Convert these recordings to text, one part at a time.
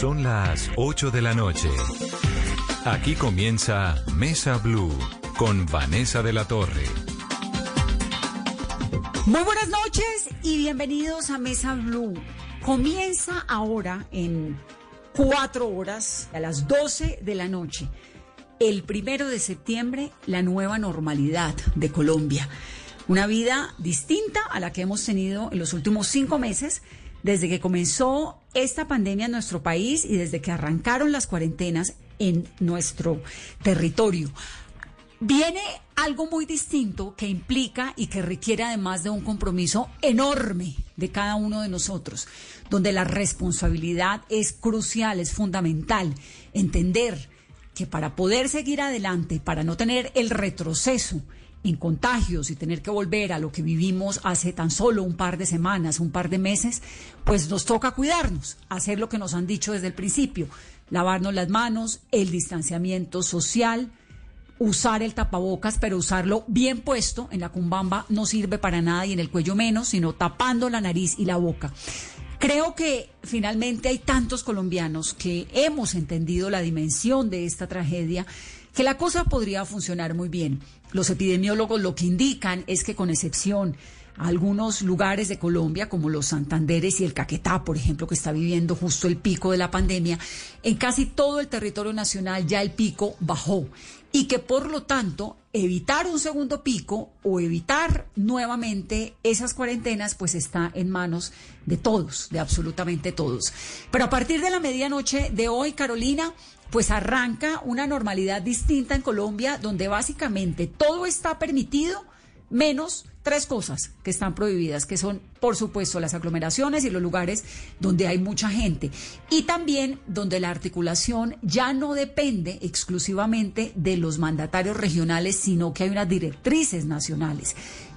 Son las 8 de la noche. Aquí comienza Mesa Blue con Vanessa de la Torre. Muy buenas noches y bienvenidos a Mesa Blue. Comienza ahora en cuatro horas a las 12 de la noche. El primero de septiembre, la nueva normalidad de Colombia. Una vida distinta a la que hemos tenido en los últimos cinco meses desde que comenzó esta pandemia en nuestro país y desde que arrancaron las cuarentenas en nuestro territorio. Viene algo muy distinto que implica y que requiere además de un compromiso enorme de cada uno de nosotros, donde la responsabilidad es crucial, es fundamental. Entender que para poder seguir adelante, para no tener el retroceso en contagios y tener que volver a lo que vivimos hace tan solo un par de semanas, un par de meses, pues nos toca cuidarnos, hacer lo que nos han dicho desde el principio, lavarnos las manos, el distanciamiento social, usar el tapabocas, pero usarlo bien puesto en la cumbamba no sirve para nada y en el cuello menos, sino tapando la nariz y la boca. Creo que finalmente hay tantos colombianos que hemos entendido la dimensión de esta tragedia que la cosa podría funcionar muy bien. Los epidemiólogos lo que indican es que con excepción a algunos lugares de Colombia, como los Santanderes y el Caquetá, por ejemplo, que está viviendo justo el pico de la pandemia, en casi todo el territorio nacional ya el pico bajó y que por lo tanto evitar un segundo pico o evitar nuevamente esas cuarentenas pues está en manos de todos, de absolutamente todos. Pero a partir de la medianoche de hoy, Carolina, pues arranca una normalidad distinta en Colombia donde básicamente todo está permitido menos tres cosas que están prohibidas, que son, por supuesto, las aglomeraciones y los lugares donde hay mucha gente. Y también donde la articulación ya no depende exclusivamente de los mandatarios regionales, sino que hay unas directrices nacionales.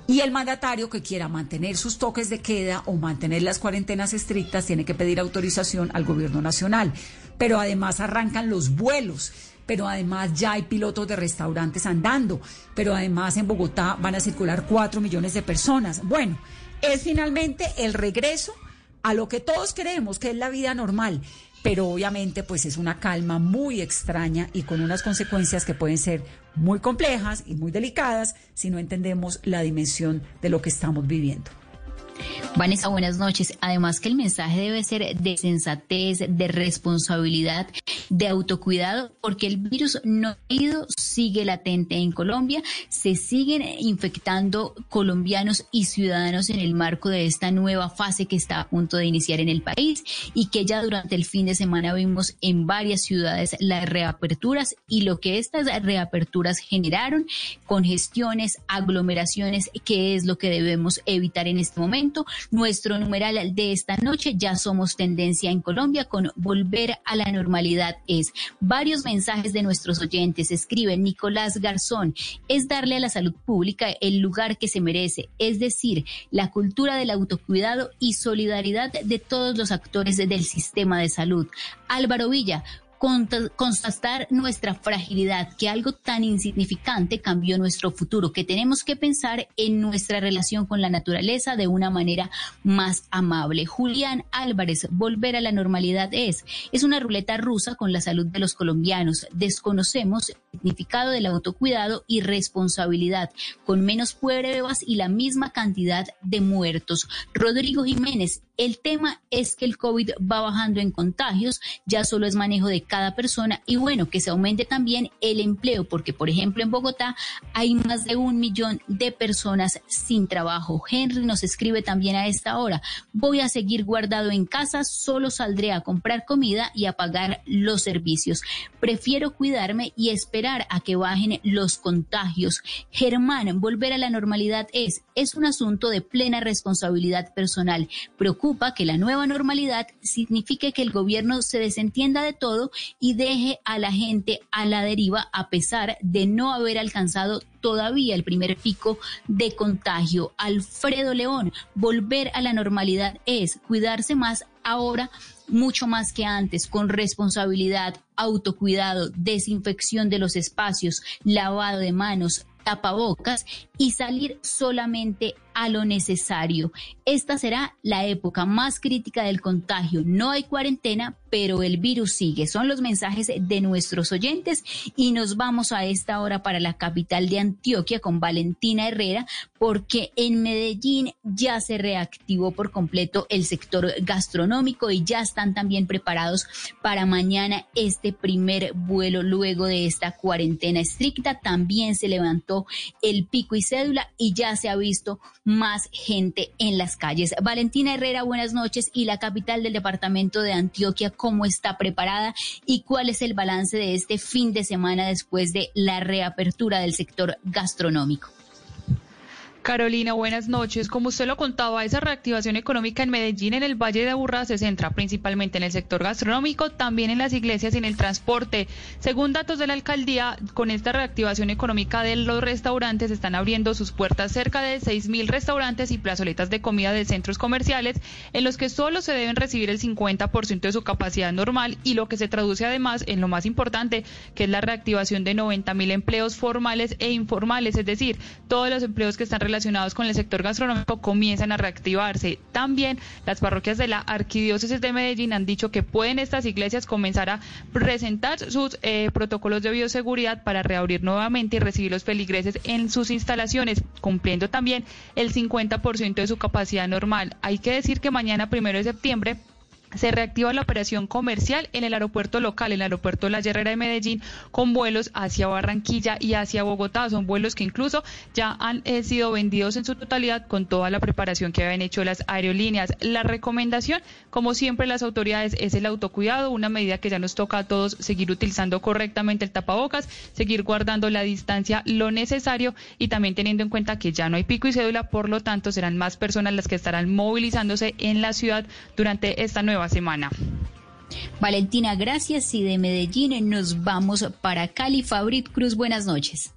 Y el mandatario que quiera mantener sus toques de queda o mantener las cuarentenas estrictas tiene que pedir autorización al gobierno nacional. Pero además arrancan los vuelos pero además ya hay pilotos de restaurantes andando, pero además en Bogotá van a circular cuatro millones de personas. Bueno, es finalmente el regreso a lo que todos queremos, que es la vida normal, pero obviamente pues es una calma muy extraña y con unas consecuencias que pueden ser muy complejas y muy delicadas si no entendemos la dimensión de lo que estamos viviendo. Vanessa, buenas noches. Además que el mensaje debe ser de sensatez, de responsabilidad, de autocuidado, porque el virus no ha ido, sigue latente en Colombia, se siguen infectando colombianos y ciudadanos en el marco de esta nueva fase que está a punto de iniciar en el país y que ya durante el fin de semana vimos en varias ciudades las reaperturas y lo que estas reaperturas generaron, congestiones, aglomeraciones, que es lo que debemos evitar en este momento nuestro numeral de esta noche, ya somos tendencia en Colombia con volver a la normalidad es. Varios mensajes de nuestros oyentes escriben Nicolás Garzón, es darle a la salud pública el lugar que se merece, es decir, la cultura del autocuidado y solidaridad de todos los actores del sistema de salud. Álvaro Villa, constatar nuestra fragilidad, que algo tan insignificante cambió nuestro futuro, que tenemos que pensar en nuestra relación con la naturaleza de una manera más amable. Julián Álvarez, volver a la normalidad es, es una ruleta rusa con la salud de los colombianos. Desconocemos el significado del autocuidado y responsabilidad, con menos pruebas y la misma cantidad de muertos. Rodrigo Jiménez, el tema es que el COVID va bajando en contagios, ya solo es manejo de cada persona y bueno, que se aumente también el empleo, porque por ejemplo en Bogotá hay más de un millón de personas sin trabajo. Henry nos escribe también a esta hora, voy a seguir guardado en casa, solo saldré a comprar comida y a pagar los servicios. Prefiero cuidarme y esperar a que bajen los contagios. Germán, volver a la normalidad es, es un asunto de plena responsabilidad personal. Preocupa que la nueva normalidad signifique que el gobierno se desentienda de todo y deje a la gente a la deriva a pesar de no haber alcanzado todavía el primer pico de contagio. Alfredo León, volver a la normalidad es cuidarse más ahora mucho más que antes, con responsabilidad, autocuidado, desinfección de los espacios, lavado de manos, tapabocas y salir solamente a lo necesario. Esta será la época más crítica del contagio. No hay cuarentena, pero el virus sigue. Son los mensajes de nuestros oyentes y nos vamos a esta hora para la capital de Antioquia con Valentina Herrera porque en Medellín ya se reactivó por completo el sector gastronómico y ya están también preparados para mañana este primer vuelo luego de esta cuarentena estricta. También se levantó el pico y cédula y ya se ha visto más gente en las calles. Valentina Herrera, buenas noches y la capital del departamento de Antioquia, ¿cómo está preparada y cuál es el balance de este fin de semana después de la reapertura del sector gastronómico? Carolina, buenas noches. Como usted lo contaba, esa reactivación económica en Medellín, en el Valle de Aburrá, se centra principalmente en el sector gastronómico, también en las iglesias y en el transporte. Según datos de la alcaldía, con esta reactivación económica de los restaurantes, están abriendo sus puertas cerca de 6.000 restaurantes y plazoletas de comida de centros comerciales, en los que solo se deben recibir el 50% de su capacidad normal y lo que se traduce además en lo más importante, que es la reactivación de 90.000 empleos formales e informales, es decir, todos los empleos que están relacionados relacionados con el sector gastronómico comienzan a reactivarse. También las parroquias de la Arquidiócesis de Medellín han dicho que pueden estas iglesias comenzar a presentar sus eh, protocolos de bioseguridad para reabrir nuevamente y recibir los feligreses en sus instalaciones, cumpliendo también el 50% de su capacidad normal. Hay que decir que mañana, primero de septiembre, se reactiva la operación comercial en el aeropuerto local, el aeropuerto La Herrera de Medellín, con vuelos hacia Barranquilla y hacia Bogotá. Son vuelos que incluso ya han eh, sido vendidos en su totalidad con toda la preparación que habían hecho las aerolíneas. La recomendación, como siempre las autoridades, es el autocuidado, una medida que ya nos toca a todos seguir utilizando correctamente el tapabocas, seguir guardando la distancia lo necesario y también teniendo en cuenta que ya no hay pico y cédula, por lo tanto serán más personas las que estarán movilizándose en la ciudad durante esta nueva semana. Valentina, gracias. Y de Medellín nos vamos para Cali. Fabrit Cruz, buenas noches.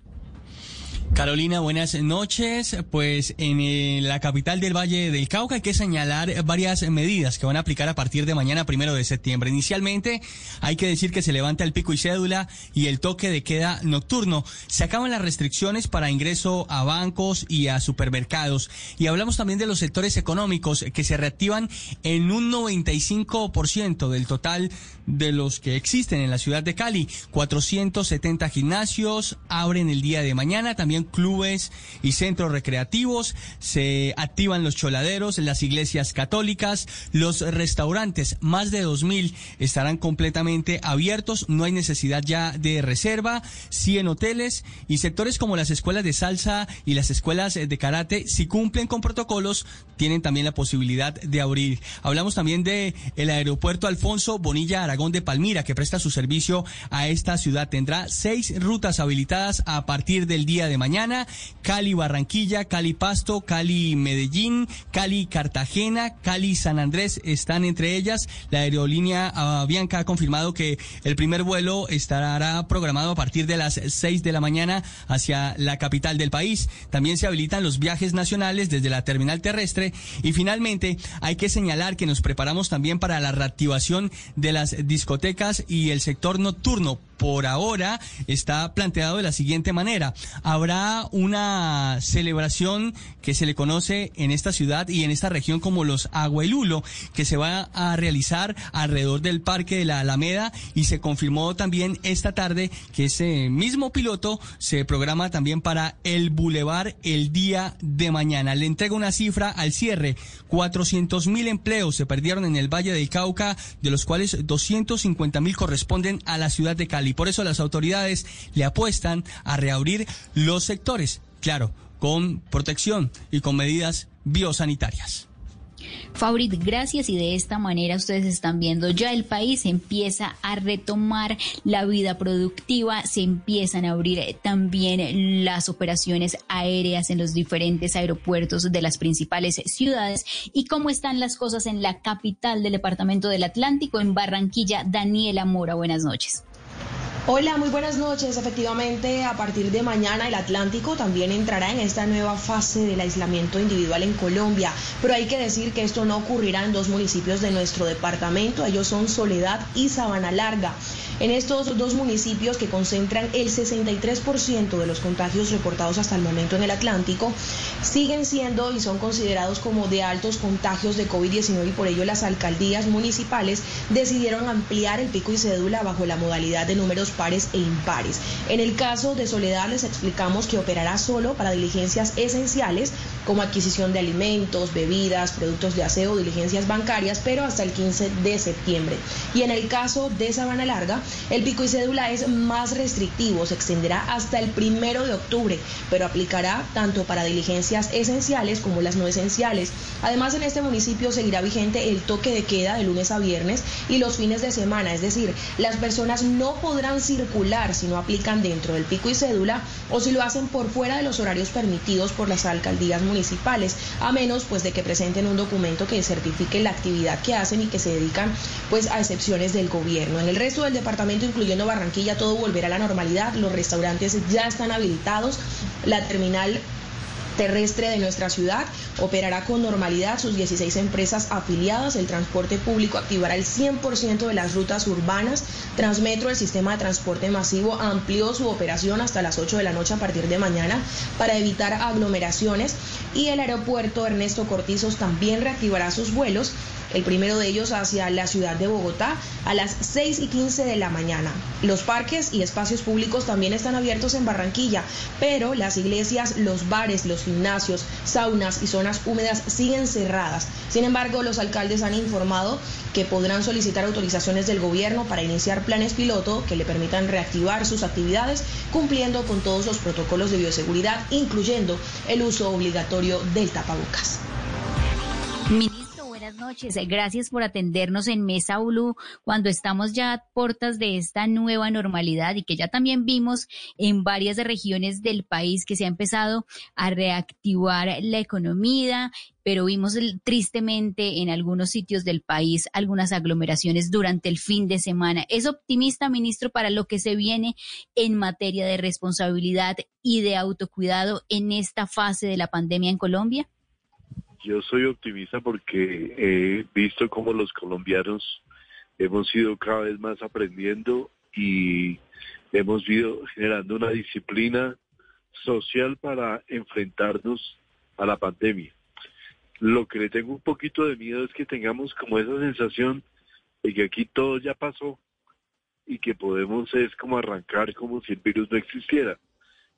Carolina, buenas noches. Pues en eh, la capital del Valle del Cauca hay que señalar varias medidas que van a aplicar a partir de mañana, primero de septiembre. Inicialmente hay que decir que se levanta el pico y cédula y el toque de queda nocturno. Se acaban las restricciones para ingreso a bancos y a supermercados. Y hablamos también de los sectores económicos que se reactivan en un 95% del total de los que existen en la ciudad de Cali. 470 gimnasios abren el día de mañana. También clubes y centros recreativos, se activan los choladeros, las iglesias católicas, los restaurantes, más de 2.000 estarán completamente abiertos, no hay necesidad ya de reserva, 100 hoteles y sectores como las escuelas de salsa y las escuelas de karate, si cumplen con protocolos, tienen también la posibilidad de abrir. Hablamos también de el aeropuerto Alfonso Bonilla Aragón de Palmira, que presta su servicio a esta ciudad. Tendrá seis rutas habilitadas a partir del día de mañana mañana, Cali Barranquilla, Cali Pasto, Cali Medellín, Cali Cartagena, Cali San Andrés están entre ellas. La aerolínea Avianca ha confirmado que el primer vuelo estará programado a partir de las 6 de la mañana hacia la capital del país. También se habilitan los viajes nacionales desde la terminal terrestre y finalmente hay que señalar que nos preparamos también para la reactivación de las discotecas y el sector nocturno por ahora está planteado de la siguiente manera. Habrá una celebración que se le conoce en esta ciudad y en esta región como los Aguailulo, que se va a realizar alrededor del Parque de la Alameda y se confirmó también esta tarde que ese mismo piloto se programa también para el Boulevard el día de mañana. Le entrego una cifra al cierre. 400 mil empleos se perdieron en el Valle del Cauca, de los cuales 250 mil corresponden a la ciudad de Cali y por eso las autoridades le apuestan a reabrir los sectores, claro, con protección y con medidas biosanitarias. Fabrit, gracias y de esta manera ustedes están viendo ya el país empieza a retomar la vida productiva, se empiezan a abrir también las operaciones aéreas en los diferentes aeropuertos de las principales ciudades y cómo están las cosas en la capital del departamento del Atlántico, en Barranquilla, Daniela Mora, buenas noches. Hola, muy buenas noches. Efectivamente, a partir de mañana el Atlántico también entrará en esta nueva fase del aislamiento individual en Colombia, pero hay que decir que esto no ocurrirá en dos municipios de nuestro departamento, ellos son Soledad y Sabana Larga. En estos dos municipios que concentran el 63% de los contagios reportados hasta el momento en el Atlántico, siguen siendo y son considerados como de altos contagios de COVID-19 y por ello las alcaldías municipales decidieron ampliar el pico y cédula bajo la modalidad de números pares e impares. En el caso de Soledad les explicamos que operará solo para diligencias esenciales como adquisición de alimentos, bebidas, productos de aseo, diligencias bancarias, pero hasta el 15 de septiembre. Y en el caso de Sabana Larga, el pico y cédula es más restrictivo, se extenderá hasta el primero de octubre, pero aplicará tanto para diligencias esenciales como las no esenciales. Además, en este municipio seguirá vigente el toque de queda de lunes a viernes y los fines de semana, es decir, las personas no podrán circular si no aplican dentro del pico y cédula o si lo hacen por fuera de los horarios permitidos por las alcaldías municipales, a menos pues de que presenten un documento que certifique la actividad que hacen y que se dedican pues a excepciones del gobierno. En el resto del departamento incluyendo Barranquilla, todo volverá a la normalidad. Los restaurantes ya están habilitados. La terminal terrestre de nuestra ciudad operará con normalidad sus 16 empresas afiliadas. El transporte público activará el 100% de las rutas urbanas. Transmetro, el sistema de transporte masivo, amplió su operación hasta las 8 de la noche a partir de mañana para evitar aglomeraciones. Y el aeropuerto Ernesto Cortizos también reactivará sus vuelos el primero de ellos hacia la ciudad de Bogotá a las 6 y 15 de la mañana. Los parques y espacios públicos también están abiertos en Barranquilla, pero las iglesias, los bares, los gimnasios, saunas y zonas húmedas siguen cerradas. Sin embargo, los alcaldes han informado que podrán solicitar autorizaciones del gobierno para iniciar planes piloto que le permitan reactivar sus actividades cumpliendo con todos los protocolos de bioseguridad, incluyendo el uso obligatorio del tapabocas noches. Gracias por atendernos en Mesa Blue cuando estamos ya a puertas de esta nueva normalidad y que ya también vimos en varias regiones del país que se ha empezado a reactivar la economía, pero vimos tristemente en algunos sitios del país algunas aglomeraciones durante el fin de semana. ¿Es optimista, ministro, para lo que se viene en materia de responsabilidad y de autocuidado en esta fase de la pandemia en Colombia? Yo soy optimista porque he visto cómo los colombianos hemos ido cada vez más aprendiendo y hemos ido generando una disciplina social para enfrentarnos a la pandemia. Lo que le tengo un poquito de miedo es que tengamos como esa sensación de que aquí todo ya pasó y que podemos es como arrancar como si el virus no existiera.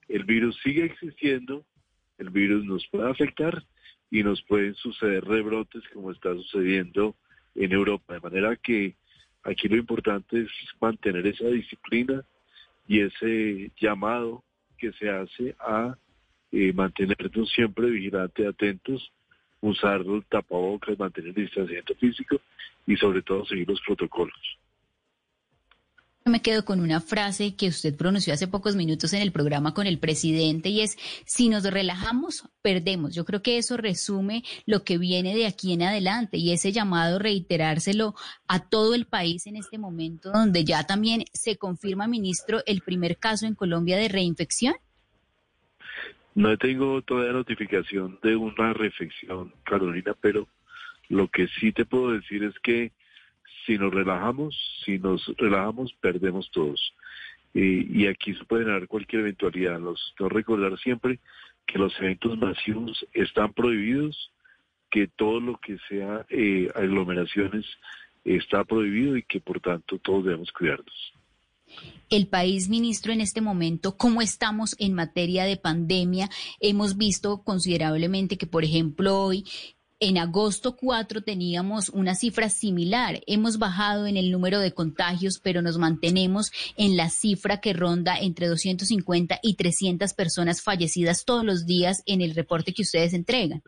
El virus sigue existiendo, el virus nos puede afectar y nos pueden suceder rebrotes como está sucediendo en Europa. De manera que aquí lo importante es mantener esa disciplina y ese llamado que se hace a eh, mantenernos siempre vigilantes, atentos, usar el tapabocas, mantener el distanciamiento físico y sobre todo seguir los protocolos me quedo con una frase que usted pronunció hace pocos minutos en el programa con el presidente y es, si nos relajamos, perdemos. Yo creo que eso resume lo que viene de aquí en adelante y ese llamado reiterárselo a todo el país en este momento donde ya también se confirma, ministro, el primer caso en Colombia de reinfección. No tengo todavía notificación de una reflexión, Carolina, pero lo que sí te puedo decir es que si nos relajamos, si nos relajamos, perdemos todos. y aquí se puede dar cualquier eventualidad. Los, no recordar siempre que los eventos masivos están prohibidos, que todo lo que sea eh, aglomeraciones está prohibido y que por tanto todos debemos cuidarnos. El país, ministro, en este momento, ¿cómo estamos en materia de pandemia? Hemos visto considerablemente que, por ejemplo, hoy en agosto 4 teníamos una cifra similar. Hemos bajado en el número de contagios, pero nos mantenemos en la cifra que ronda entre 250 y 300 personas fallecidas todos los días en el reporte que ustedes entregan.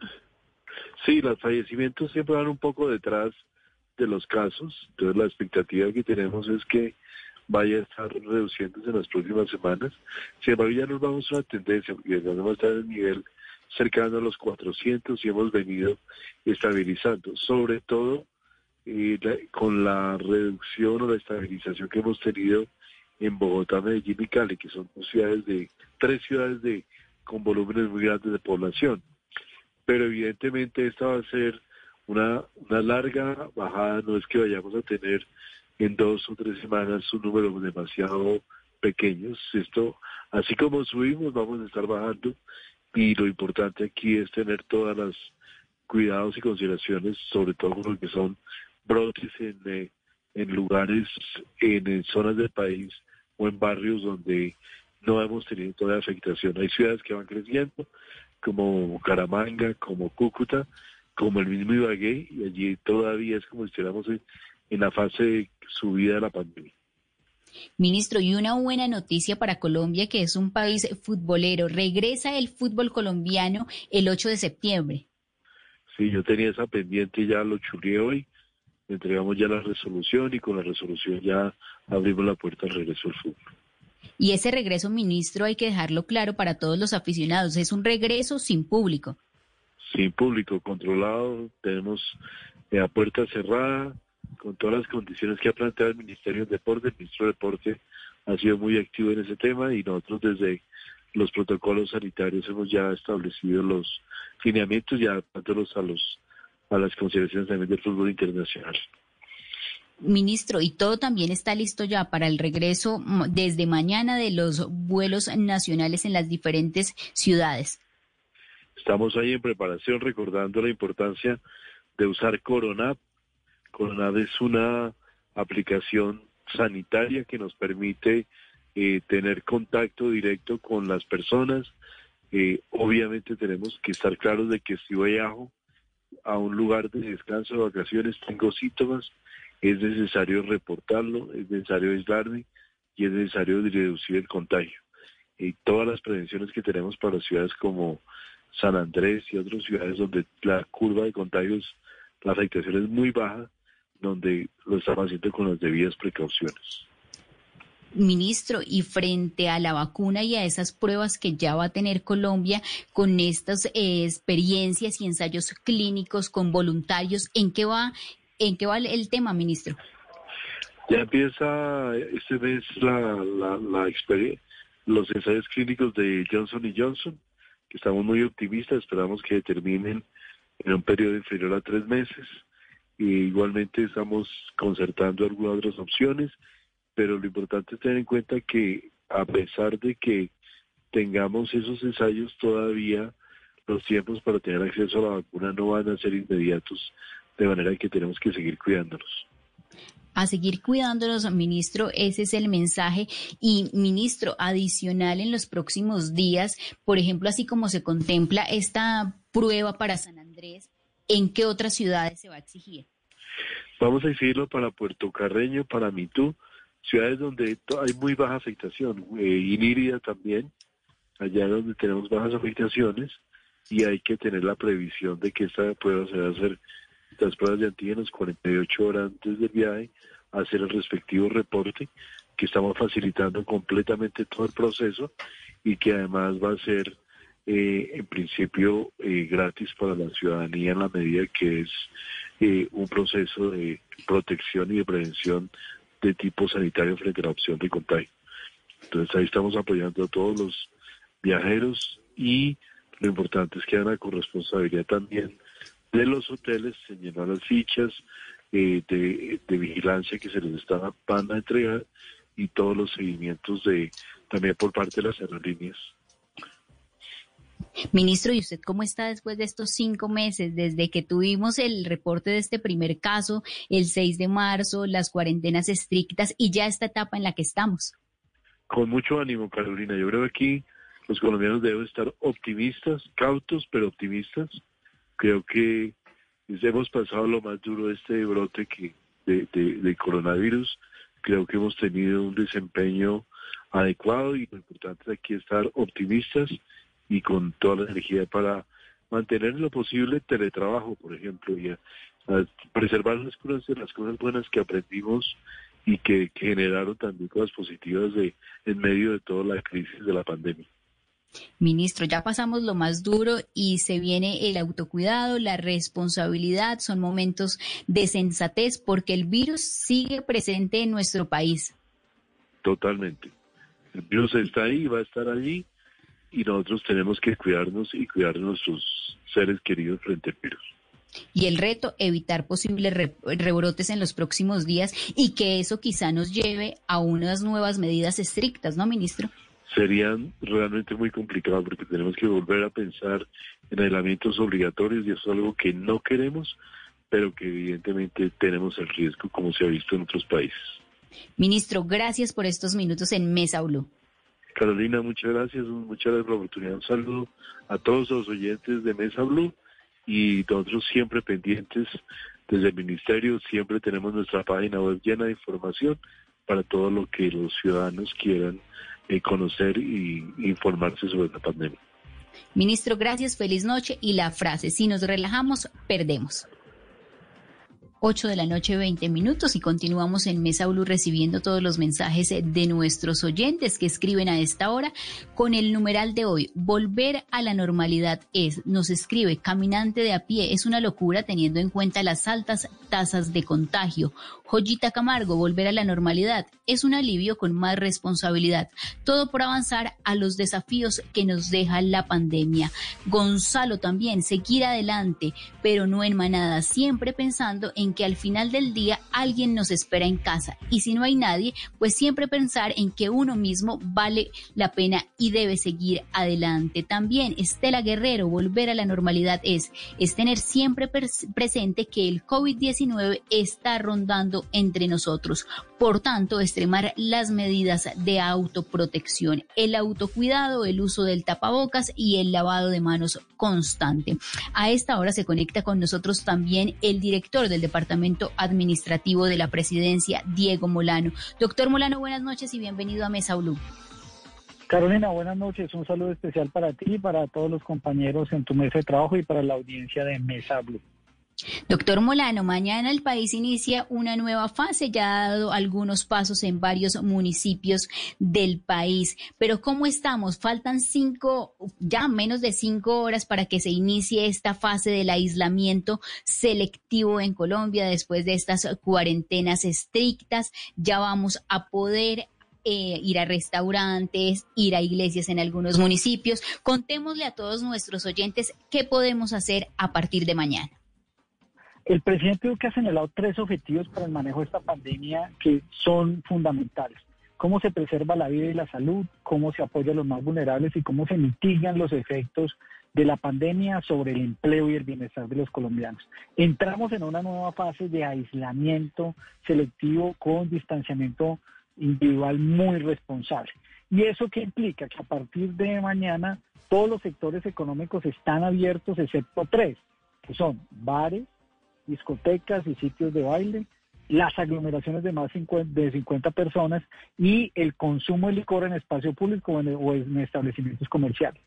Sí, los fallecimientos siempre van un poco detrás de los casos. Entonces la expectativa que tenemos es que vaya a estar reduciéndose en las próximas semanas. Sin embargo, ya nos vamos a una tendencia, porque ya no va a estar en el nivel cercano a los 400 y hemos venido estabilizando, sobre todo eh, con la reducción o la estabilización que hemos tenido en Bogotá, Medellín y Cali, que son ciudades de, tres ciudades de, con volúmenes muy grandes de población. Pero evidentemente esta va a ser una, una larga bajada, no es que vayamos a tener en dos o tres semanas un número demasiado pequeños. Esto, así como subimos, vamos a estar bajando y lo importante aquí es tener todas las cuidados y consideraciones, sobre todo con lo que son brotes en, eh, lugares, en, zonas del país o en barrios donde no hemos tenido toda la afectación. Hay ciudades que van creciendo, como Bucaramanga, como Cúcuta, como el mismo Ibagué, y allí todavía es como si estuviéramos en, en la fase de subida de la pandemia. Ministro, y una buena noticia para Colombia, que es un país futbolero. Regresa el fútbol colombiano el 8 de septiembre. Sí, yo tenía esa pendiente ya lo chuleé hoy. Entregamos ya la resolución y con la resolución ya abrimos la puerta al regreso al fútbol. Y ese regreso, ministro, hay que dejarlo claro para todos los aficionados. Es un regreso sin público. Sin público, controlado. Tenemos la puerta cerrada con todas las condiciones que ha planteado el Ministerio de Deporte, el ministro de Deporte ha sido muy activo en ese tema y nosotros desde los protocolos sanitarios hemos ya establecido los lineamientos y adaptándolos a los a las consideraciones también del fútbol internacional. Ministro, y todo también está listo ya para el regreso desde mañana de los vuelos nacionales en las diferentes ciudades. Estamos ahí en preparación recordando la importancia de usar Corona Coronave es una aplicación sanitaria que nos permite eh, tener contacto directo con las personas. Eh, obviamente tenemos que estar claros de que si a, a un lugar de descanso, de vacaciones, tengo síntomas, es necesario reportarlo, es necesario aislarme y es necesario reducir el contagio. Y todas las prevenciones que tenemos para ciudades como San Andrés y otras ciudades donde la curva de contagios, la afectación es muy baja, donde lo estamos haciendo con las debidas precauciones. Ministro, y frente a la vacuna y a esas pruebas que ya va a tener Colombia con estas eh, experiencias y ensayos clínicos con voluntarios, ¿en qué va, en qué va el, tema, ministro? Ya empieza este mes la, la, la los ensayos clínicos de Johnson y Johnson, que estamos muy optimistas, esperamos que terminen en un periodo inferior a tres meses igualmente estamos concertando algunas otras opciones, pero lo importante es tener en cuenta que a pesar de que tengamos esos ensayos todavía, los tiempos para tener acceso a la vacuna no van a ser inmediatos, de manera que tenemos que seguir cuidándonos a seguir cuidándonos, ministro. Ese es el mensaje. Y, ministro, adicional en los próximos días, por ejemplo, así como se contempla esta prueba para San Andrés, ¿en qué otras ciudades se va a exigir? Vamos a exigirlo para Puerto Carreño, para Mitú, ciudades donde hay muy baja afectación, eh, también, allá donde tenemos bajas afectaciones, y hay que tener la previsión de que esta prueba se va a hacer, las pruebas de antígenos 48 horas antes del viaje, hacer el respectivo reporte, que estamos facilitando completamente todo el proceso y que además va a ser eh, en principio eh, gratis para la ciudadanía en la medida que es eh, un proceso de protección y de prevención de tipo sanitario frente a la opción de contagio. Entonces ahí estamos apoyando a todos los viajeros y lo importante es que haya una corresponsabilidad también de los hoteles en llenar las fichas de, vigilancia que se les están van a entregar y todos los seguimientos de también por parte de las aerolíneas. Ministro, ¿y usted cómo está después de estos cinco meses, desde que tuvimos el reporte de este primer caso, el 6 de marzo, las cuarentenas estrictas y ya esta etapa en la que estamos? Con mucho ánimo, Carolina. Yo creo que aquí los colombianos deben estar optimistas, cautos, pero optimistas. Creo que hemos pasado lo más duro de este brote que de, de coronavirus. Creo que hemos tenido un desempeño adecuado y lo importante aquí es estar optimistas y con toda la energía para mantener en lo posible teletrabajo, por ejemplo, y a, preservar las cosas, las cosas buenas que aprendimos y que, generaron también cosas positivas de en medio de toda la crisis de la pandemia. Ministro, ya pasamos lo más duro y se viene el autocuidado, la responsabilidad, son momentos de sensatez porque el virus sigue presente en nuestro país. totalmente. El virus está ahí, va a estar allí y nosotros tenemos que cuidarnos y cuidar a nuestros seres queridos frente al virus. Y el reto, evitar posibles rebrotes en los próximos días y que eso quizá nos lleve a unas nuevas medidas estrictas, ¿no, ministro? Serían realmente muy complicados porque tenemos que volver a pensar en aislamientos obligatorios y eso es algo que no queremos, pero que evidentemente tenemos el riesgo como se ha visto en otros países. Ministro, gracias por estos minutos en Mesa Blue. Carolina, muchas gracias, muchas gracias por la oportunidad. Un saludo a todos los oyentes de Mesa Blue y nosotros siempre pendientes desde el Ministerio, siempre tenemos nuestra página web llena de información para todo lo que los ciudadanos quieran eh, conocer y informarse sobre la pandemia. Ministro, gracias, feliz noche y la frase, si nos relajamos, perdemos. 8 de la noche, 20 minutos y continuamos en Mesa Blue recibiendo todos los mensajes de nuestros oyentes que escriben a esta hora con el numeral de hoy. Volver a la normalidad es, nos escribe, caminante de a pie, es una locura teniendo en cuenta las altas tasas de contagio. Joyita Camargo, volver a la normalidad es un alivio con más responsabilidad. Todo por avanzar a los desafíos que nos deja la pandemia. Gonzalo también, seguir adelante, pero no en manada, siempre pensando en que al final del día alguien nos espera en casa y si no hay nadie, pues siempre pensar en que uno mismo vale la pena y debe seguir adelante. También Estela Guerrero, volver a la normalidad es, es tener siempre presente que el COVID-19 está rondando entre nosotros. Por tanto, extremar las medidas de autoprotección, el autocuidado, el uso del tapabocas y el lavado de manos constante. A esta hora se conecta con nosotros también el director del Departamento Administrativo de la Presidencia, Diego Molano. Doctor Molano, buenas noches y bienvenido a Mesa Blue. Carolina, buenas noches. Un saludo especial para ti, para todos los compañeros en tu mesa de trabajo y para la audiencia de Mesa Blue. Doctor Molano, mañana el país inicia una nueva fase, ya ha dado algunos pasos en varios municipios del país, pero ¿cómo estamos? Faltan cinco, ya menos de cinco horas para que se inicie esta fase del aislamiento selectivo en Colombia después de estas cuarentenas estrictas. Ya vamos a poder eh, ir a restaurantes, ir a iglesias en algunos municipios. Contémosle a todos nuestros oyentes qué podemos hacer a partir de mañana. El presidente Duque ha señalado tres objetivos para el manejo de esta pandemia que son fundamentales. Cómo se preserva la vida y la salud, cómo se apoya a los más vulnerables y cómo se mitigan los efectos de la pandemia sobre el empleo y el bienestar de los colombianos. Entramos en una nueva fase de aislamiento selectivo con distanciamiento individual muy responsable. ¿Y eso qué implica? Que a partir de mañana todos los sectores económicos están abiertos excepto tres, que son bares, discotecas y sitios de baile, las aglomeraciones de más de 50 personas y el consumo de licor en espacio público o en, establecimientos comerciales.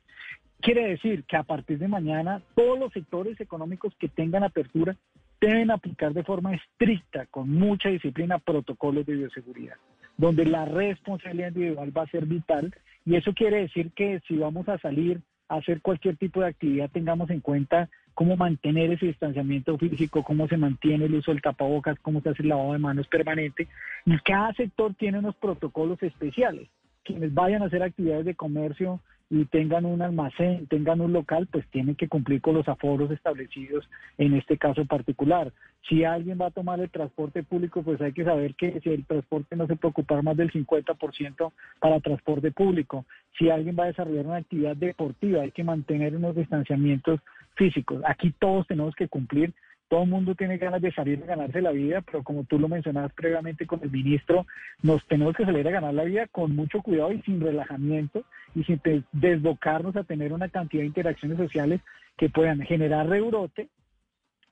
Quiere decir que a partir de mañana todos los sectores económicos que tengan apertura deben aplicar de forma estricta, con mucha disciplina, protocolos de bioseguridad, donde la responsabilidad individual va a ser vital y eso quiere decir que si vamos a salir hacer cualquier tipo de actividad tengamos en cuenta cómo mantener ese distanciamiento físico, cómo se mantiene el uso del tapabocas, cómo se hace el lavado de manos permanente. Y cada sector tiene unos protocolos especiales. Quienes vayan a hacer actividades de comercio y tengan un almacén, tengan un local, pues tienen que cumplir con los aforos establecidos en este caso particular. Si alguien va a tomar el transporte público, pues hay que saber que si el transporte no se puede ocupar más del 50% para transporte público. Si alguien va a desarrollar una actividad deportiva, hay que mantener unos distanciamientos físicos. Aquí todos tenemos que cumplir todo el mundo tiene ganas de salir a ganarse la vida, pero como tú lo mencionabas previamente con el ministro, nos tenemos que salir a ganar la vida con mucho cuidado y sin relajamiento y sin desbocarnos a tener una cantidad de interacciones sociales que puedan generar rebrote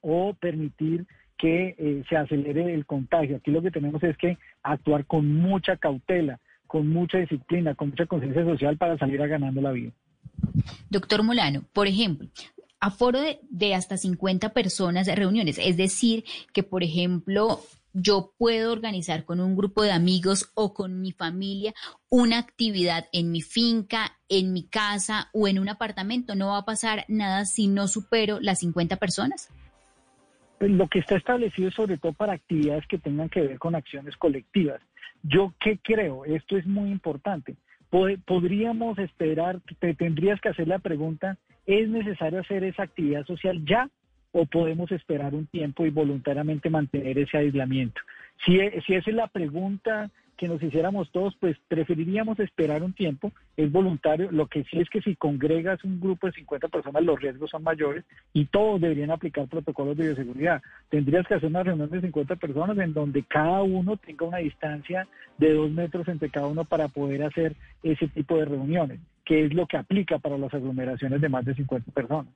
o permitir que eh, se acelere el contagio. Aquí lo que tenemos es que actuar con mucha cautela, con mucha disciplina, con mucha conciencia social para salir a ganando la vida. Doctor Molano, por ejemplo, aforo de, hasta 50 personas de reuniones. Es decir, que por ejemplo, yo puedo organizar con un grupo de amigos o con mi familia una actividad en mi finca, en mi casa o en un apartamento. No va a pasar nada si no supero las 50 personas. Pues, lo que está establecido es sobre todo para actividades que tengan que ver con acciones colectivas. Yo qué creo, esto es muy importante. Podríamos esperar, te tendrías que hacer la pregunta, ¿es necesario hacer esa actividad social ya o podemos esperar un tiempo y voluntariamente mantener ese aislamiento? Si, si esa es la pregunta que nos hiciéramos todos, pues preferiríamos esperar un tiempo, es voluntario, lo que sí es que si congregas un grupo de 50 personas los riesgos son mayores y todos deberían aplicar protocolos de bioseguridad. Tendrías que hacer una reunión de 50 personas en donde cada uno tenga una distancia de dos metros entre cada uno para poder hacer ese tipo de reuniones, que es lo que aplica para las aglomeraciones de más de 50 personas.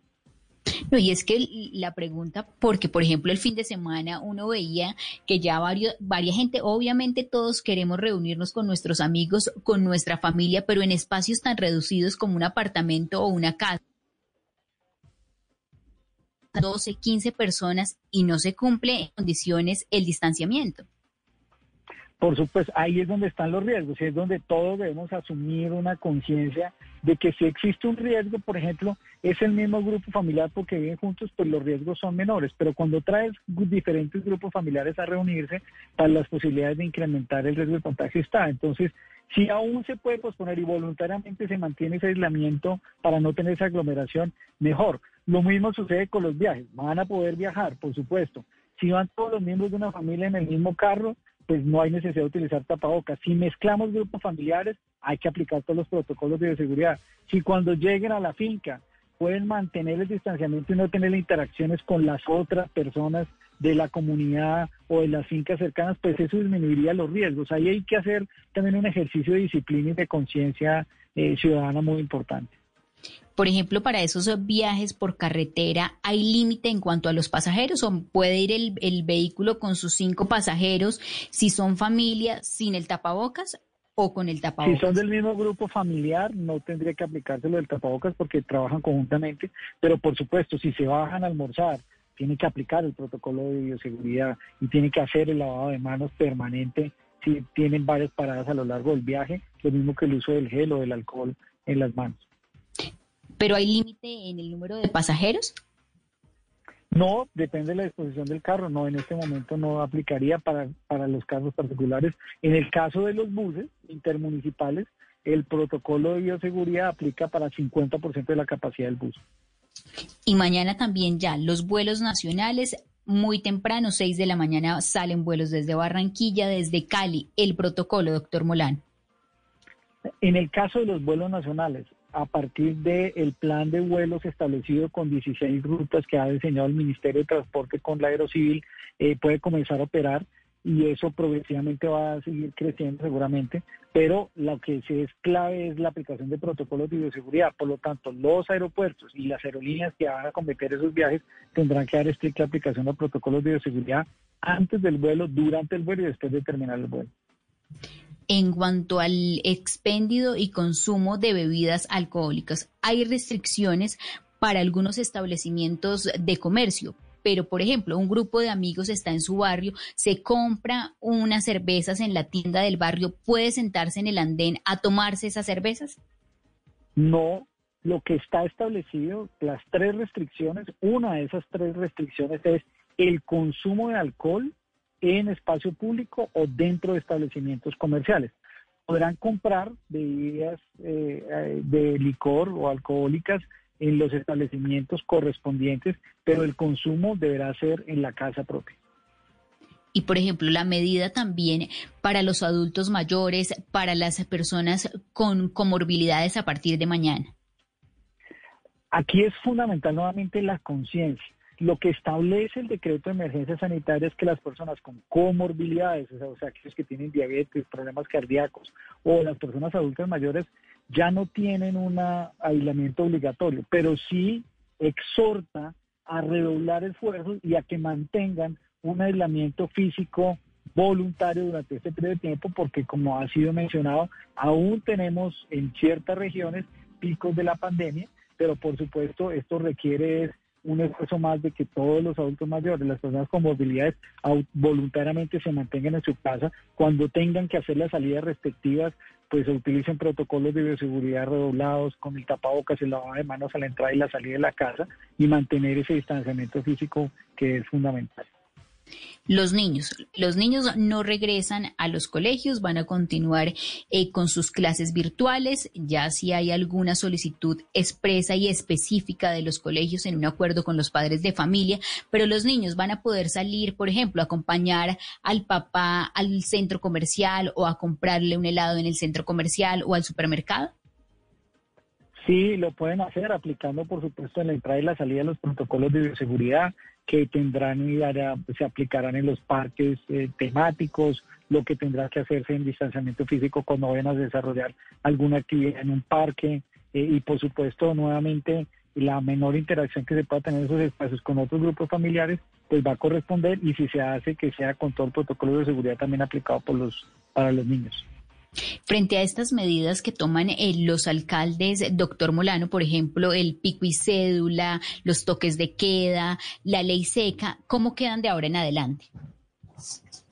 No, y es que la pregunta, porque por ejemplo el fin de semana uno veía que ya varios, varias gente, obviamente todos queremos reunirnos con nuestros amigos, con nuestra familia, pero en espacios tan reducidos como un apartamento o una casa. 12, 15 personas y no se cumple en condiciones el distanciamiento. Por supuesto, ahí es donde están los riesgos y es donde todos debemos asumir una conciencia de que si existe un riesgo, por ejemplo, es el mismo grupo familiar porque viven juntos, pues los riesgos son menores. Pero cuando traes diferentes grupos familiares a reunirse, para las posibilidades de incrementar el riesgo de contagio está. Entonces, si aún se puede posponer y voluntariamente se mantiene ese aislamiento para no tener esa aglomeración, mejor. Lo mismo sucede con los viajes. Van a poder viajar, por supuesto. Si van todos los miembros de una familia en el mismo carro, pues no hay necesidad de utilizar tapabocas. Si mezclamos grupos familiares, hay que aplicar todos los protocolos de bioseguridad. Si cuando lleguen a la finca pueden mantener el distanciamiento y no tener interacciones con las otras personas de la comunidad o de las fincas cercanas, pues eso disminuiría los riesgos. Ahí hay que hacer también un ejercicio de disciplina y de conciencia eh, ciudadana muy importante. Por ejemplo, para esos viajes por carretera, ¿hay límite en cuanto a los pasajeros o puede ir el, vehículo con sus cinco pasajeros si son familia sin el tapabocas o con el tapabocas? Si son del mismo grupo familiar, no tendría que aplicárselo del tapabocas porque trabajan conjuntamente, pero por supuesto, si se bajan a almorzar, tiene que aplicar el protocolo de bioseguridad y tiene que hacer el lavado de manos permanente si tienen varias paradas a lo largo del viaje, lo mismo que el uso del gel o del alcohol en las manos. ¿Pero hay límite en el número de pasajeros? No, depende de la disposición del carro. No, en este momento no aplicaría para, para los casos particulares. En el caso de los buses intermunicipales, el protocolo de bioseguridad aplica para 50% de la capacidad del bus. Y mañana también ya los vuelos nacionales, muy temprano, 6 de la mañana, salen vuelos desde Barranquilla, desde Cali. El protocolo, doctor Molán. En el caso de los vuelos nacionales, a partir del plan de vuelos establecido con 16 rutas que ha diseñado el Ministerio de Transporte con la Aerocivil, eh, puede comenzar a operar y eso progresivamente va a seguir creciendo seguramente, pero lo que sí es clave es la aplicación de protocolos de bioseguridad. Por lo tanto, los aeropuertos y las aerolíneas que van a cometer esos viajes tendrán que dar estricta aplicación de protocolos de bioseguridad antes del vuelo, durante el vuelo y después de terminar el vuelo en cuanto al expendido y consumo de bebidas alcohólicas. Hay restricciones para algunos establecimientos de comercio, pero por ejemplo, un grupo de amigos está en su barrio, se compra unas cervezas en la tienda del barrio, ¿puede sentarse en el andén a tomarse esas cervezas? No, lo que está establecido, las tres restricciones, una de esas tres restricciones es el consumo de alcohol en espacio público o dentro de establecimientos comerciales. Podrán comprar bebidas eh, de licor o alcohólicas en los establecimientos correspondientes, pero el consumo deberá ser en la casa propia. Y, por ejemplo, la medida también para los adultos mayores, para las personas con comorbilidades a partir de mañana. Aquí es fundamental nuevamente la conciencia. Lo que establece el decreto de emergencia sanitaria es que las personas con comorbilidades, o sea, aquellos que tienen diabetes, problemas cardíacos o las personas adultas mayores, ya no tienen un aislamiento obligatorio, pero sí exhorta a redoblar esfuerzos y a que mantengan un aislamiento físico voluntario durante este periodo de tiempo, porque como ha sido mencionado, aún tenemos en ciertas regiones picos de la pandemia, pero por supuesto esto requiere un esfuerzo más de que todos los adultos mayores, las personas con movilidades, voluntariamente se mantengan en su casa. Cuando tengan que hacer las salidas respectivas, pues se utilicen protocolos de bioseguridad redoblados con el tapabocas, el lavado de manos a la entrada y la salida de la casa y mantener ese distanciamiento físico que es fundamental. Los niños, los niños no regresan a los colegios, van a continuar eh, con sus clases virtuales, ya si hay alguna solicitud expresa y específica de los colegios en un acuerdo con los padres de familia, pero los niños van a poder salir, por ejemplo, a acompañar al papá al centro comercial o a comprarle un helado en el centro comercial o al supermercado. Sí, lo pueden hacer aplicando, por supuesto, en la entrada y la salida los protocolos de bioseguridad que tendrán y se aplicarán en los parques eh, temáticos, lo que tendrá que hacerse en distanciamiento físico cuando vayan a desarrollar alguna actividad en un parque eh, y, por supuesto, nuevamente la menor interacción que se pueda tener en esos espacios con otros grupos familiares, pues va a corresponder y si se hace que sea con todo el protocolo de seguridad también aplicado por los para los niños. Frente a estas medidas que toman eh, los alcaldes, doctor Molano, por ejemplo, el pico y cédula, los toques de queda, la ley seca, ¿cómo quedan de ahora en adelante?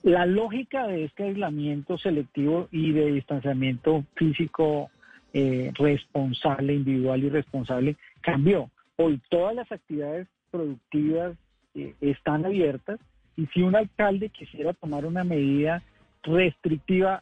La lógica de este aislamiento selectivo y de distanciamiento físico eh, responsable, individual y responsable, cambió. Hoy todas las actividades productivas eh, están abiertas y si un alcalde quisiera tomar una medida restrictiva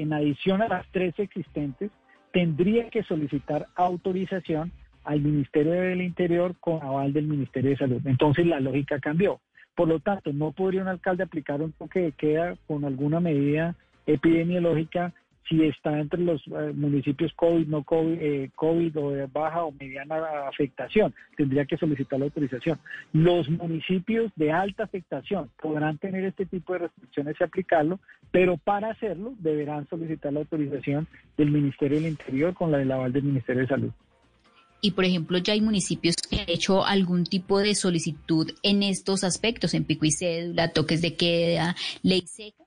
en adición a las tres existentes, tendría que solicitar autorización al Ministerio del Interior con aval del Ministerio de Salud. Entonces la lógica cambió. Por lo tanto, no podría un alcalde aplicar un toque de queda con alguna medida epidemiológica si está entre los eh, municipios COVID, no COVID, eh, COVID o de baja o mediana afectación, tendría que solicitar la autorización. Los municipios de alta afectación podrán tener este tipo de restricciones y aplicarlo, pero para hacerlo deberán solicitar la autorización del Ministerio del Interior con la del aval del Ministerio de Salud. Y, por ejemplo, ya hay municipios que han hecho algún tipo de solicitud en estos aspectos, en pico y cédula, toques de queda, ley seca.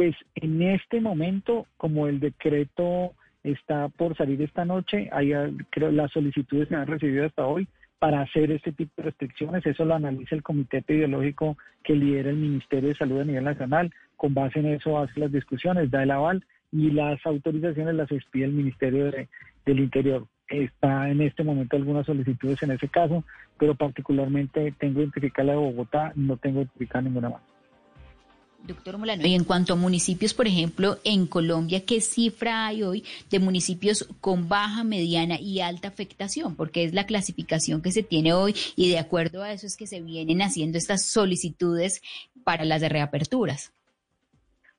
Pues en este momento, como el decreto está por salir esta noche, hay, creo las solicitudes que han recibido hasta hoy para hacer este tipo de restricciones. Eso lo analiza el comité epidemiológico que lidera el Ministerio de Salud a nivel nacional. Con base en eso hace las discusiones, da el aval y las autorizaciones las expide el Ministerio del Interior. Está en este momento algunas solicitudes en ese caso, pero particularmente tengo identificada la de Bogotá, no tengo identificada ninguna más. Doctor Molano, y en cuanto a municipios, por ejemplo, en Colombia, ¿qué cifra hay hoy de municipios con baja, mediana y alta afectación? Porque es la clasificación que se tiene hoy y de acuerdo a eso es que se vienen haciendo estas solicitudes para las de reaperturas.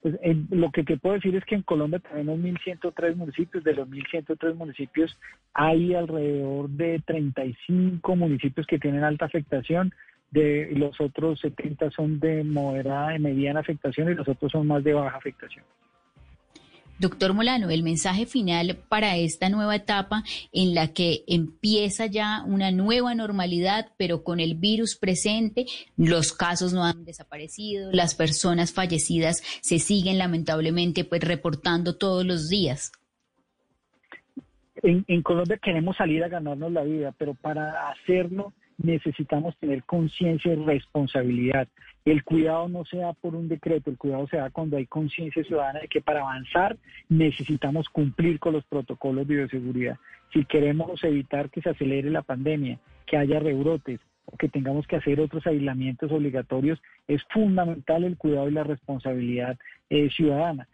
Pues lo que puedo decir es que en Colombia tenemos 1.103 municipios. De los 1.103 municipios hay alrededor de 35 municipios que tienen alta afectación de los otros 70 son de moderada y mediana afectación y los otros son más de baja afectación. Doctor Molano, el mensaje final para esta nueva etapa en la que empieza ya una nueva normalidad, pero con el virus presente, los casos no han desaparecido, las personas fallecidas se siguen lamentablemente pues reportando todos los días. En, en Colombia queremos salir a ganarnos la vida, pero para hacerlo necesitamos tener conciencia y responsabilidad. El cuidado no se da por un decreto, el cuidado se da cuando hay conciencia ciudadana de que para avanzar necesitamos cumplir con los protocolos de bioseguridad. Si queremos evitar que se acelere la pandemia, que haya rebrotes o que tengamos que hacer otros aislamientos obligatorios, es fundamental el cuidado y la responsabilidad eh, ciudadana.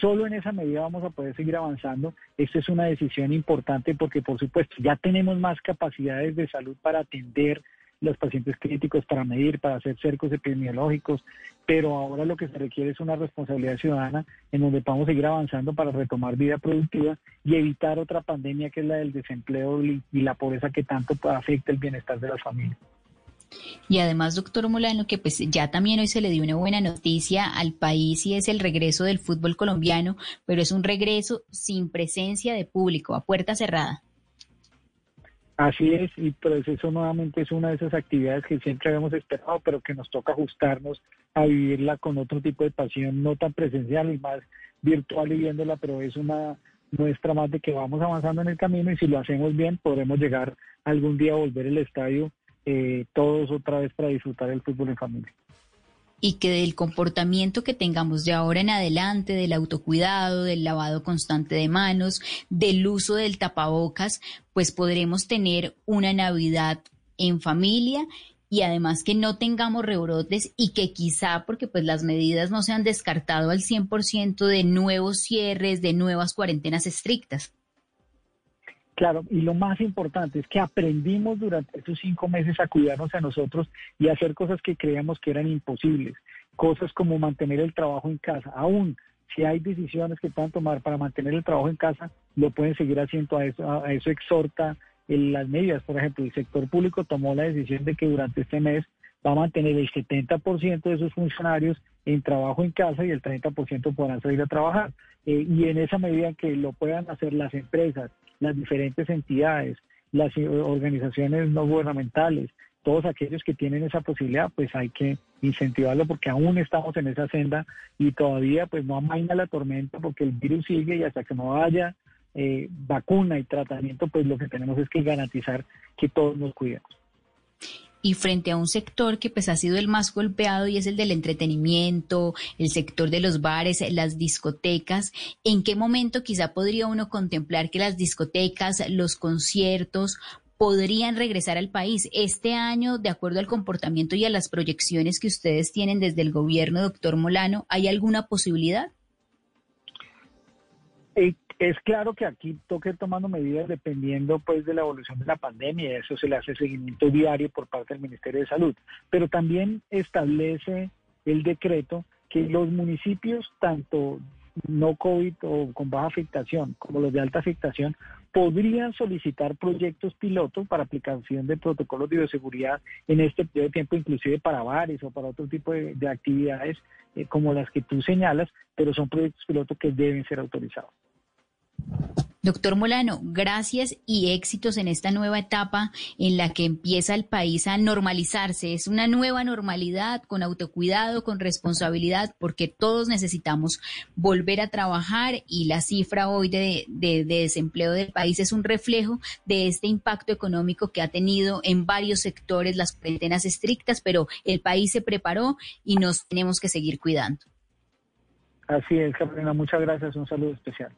Solo en esa medida vamos a poder seguir avanzando. Esta es una decisión importante porque, por supuesto, ya tenemos más capacidades de salud para atender los pacientes críticos, para medir, para hacer cercos epidemiológicos, pero ahora lo que se requiere es una responsabilidad ciudadana en donde podamos seguir avanzando para retomar vida productiva y evitar otra pandemia que es la del desempleo y la pobreza que tanto afecta el bienestar de las familias. Y además, doctor Molano, que pues ya también hoy se le dio una buena noticia al país y es el regreso del fútbol colombiano, pero es un regreso sin presencia de público, a puerta cerrada. Así es, y pues eso nuevamente es una de esas actividades que siempre habíamos esperado, pero que nos toca ajustarnos a vivirla con otro tipo de pasión, no tan presencial y más virtual y viéndola, pero es una muestra más de que vamos avanzando en el camino y si lo hacemos bien podremos llegar algún día a volver el estadio eh, todos otra vez para disfrutar el fútbol en familia y que del comportamiento que tengamos de ahora en adelante, del autocuidado, del lavado constante de manos, del uso del tapabocas, pues podremos tener una Navidad en familia y además que no tengamos rebrotes y que quizá, porque pues las medidas no se han descartado al 100% de nuevos cierres, de nuevas cuarentenas estrictas. Claro, y lo más importante es que aprendimos durante estos cinco meses a cuidarnos a nosotros y hacer cosas que creíamos que eran imposibles, cosas como mantener el trabajo en casa. Aún si hay decisiones que puedan tomar para mantener el trabajo en casa, lo pueden seguir haciendo. A eso, a eso exhorta en las medidas. Por ejemplo, el sector público tomó la decisión de que durante este mes va a mantener el 70% de sus funcionarios en trabajo en casa y el 30% podrán salir a trabajar. Eh, y en esa medida que lo puedan hacer las empresas, las diferentes entidades, las organizaciones no gubernamentales, todos aquellos que tienen esa posibilidad, pues hay que incentivarlo porque aún estamos en esa senda y todavía pues no amaina la tormenta porque el virus sigue y hasta que no haya eh, vacuna y tratamiento, pues lo que tenemos es que garantizar que todos nos cuidemos y frente a un sector que pues ha sido el más golpeado y es el del entretenimiento, el sector de los bares, las discotecas, ¿en qué momento quizá podría uno contemplar que las discotecas, los conciertos podrían regresar al país este año, de acuerdo al comportamiento y a las proyecciones que ustedes tienen desde el gobierno, doctor Molano, ¿hay alguna posibilidad? Eh, es claro que aquí toque tomando medidas dependiendo pues de la evolución de la pandemia, eso se le hace seguimiento diario por parte del Ministerio de Salud, pero también establece el decreto que los municipios, tanto no COVID o con baja afectación como los de alta afectación, podrían solicitar proyectos pilotos para aplicación de protocolos de bioseguridad en este periodo de tiempo, inclusive para bares o para otro tipo de, actividades eh, como las que tú señalas, pero son proyectos pilotos que deben ser autorizados. Doctor Molano, gracias y éxitos en esta nueva etapa en la que empieza el país a normalizarse. Es una nueva normalidad con autocuidado, con responsabilidad, porque todos necesitamos volver a trabajar y la cifra hoy de, desempleo del país es un reflejo de este impacto económico que ha tenido en varios sectores las cuarentenas estrictas, pero el país se preparó y nos tenemos que seguir cuidando. Así es, Carolina, muchas gracias. Un saludo especial.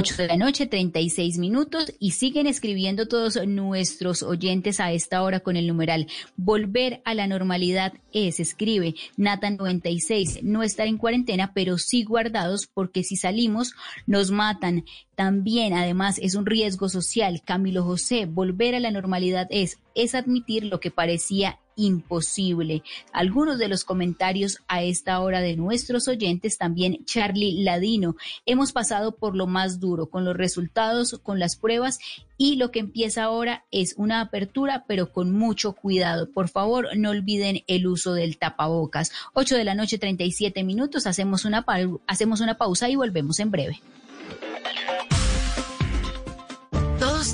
8 de la noche, 36 minutos, y siguen escribiendo todos nuestros oyentes a esta hora con el numeral Volver a la normalidad es, escribe Nata 96, no estar en cuarentena, pero sí guardados porque si salimos nos matan. También, además, es un riesgo social. Camilo José, volver a la normalidad es, es admitir lo que parecía imposible. Algunos de los comentarios a esta hora de nuestros oyentes, también Charlie Ladino. Hemos pasado por lo más duro, con los resultados, con las pruebas y lo que empieza ahora es una apertura, pero con mucho cuidado. Por favor, no olviden el uso del tapabocas. 8 de la noche, 37 minutos. Hacemos una, hacemos una pausa y volvemos en breve.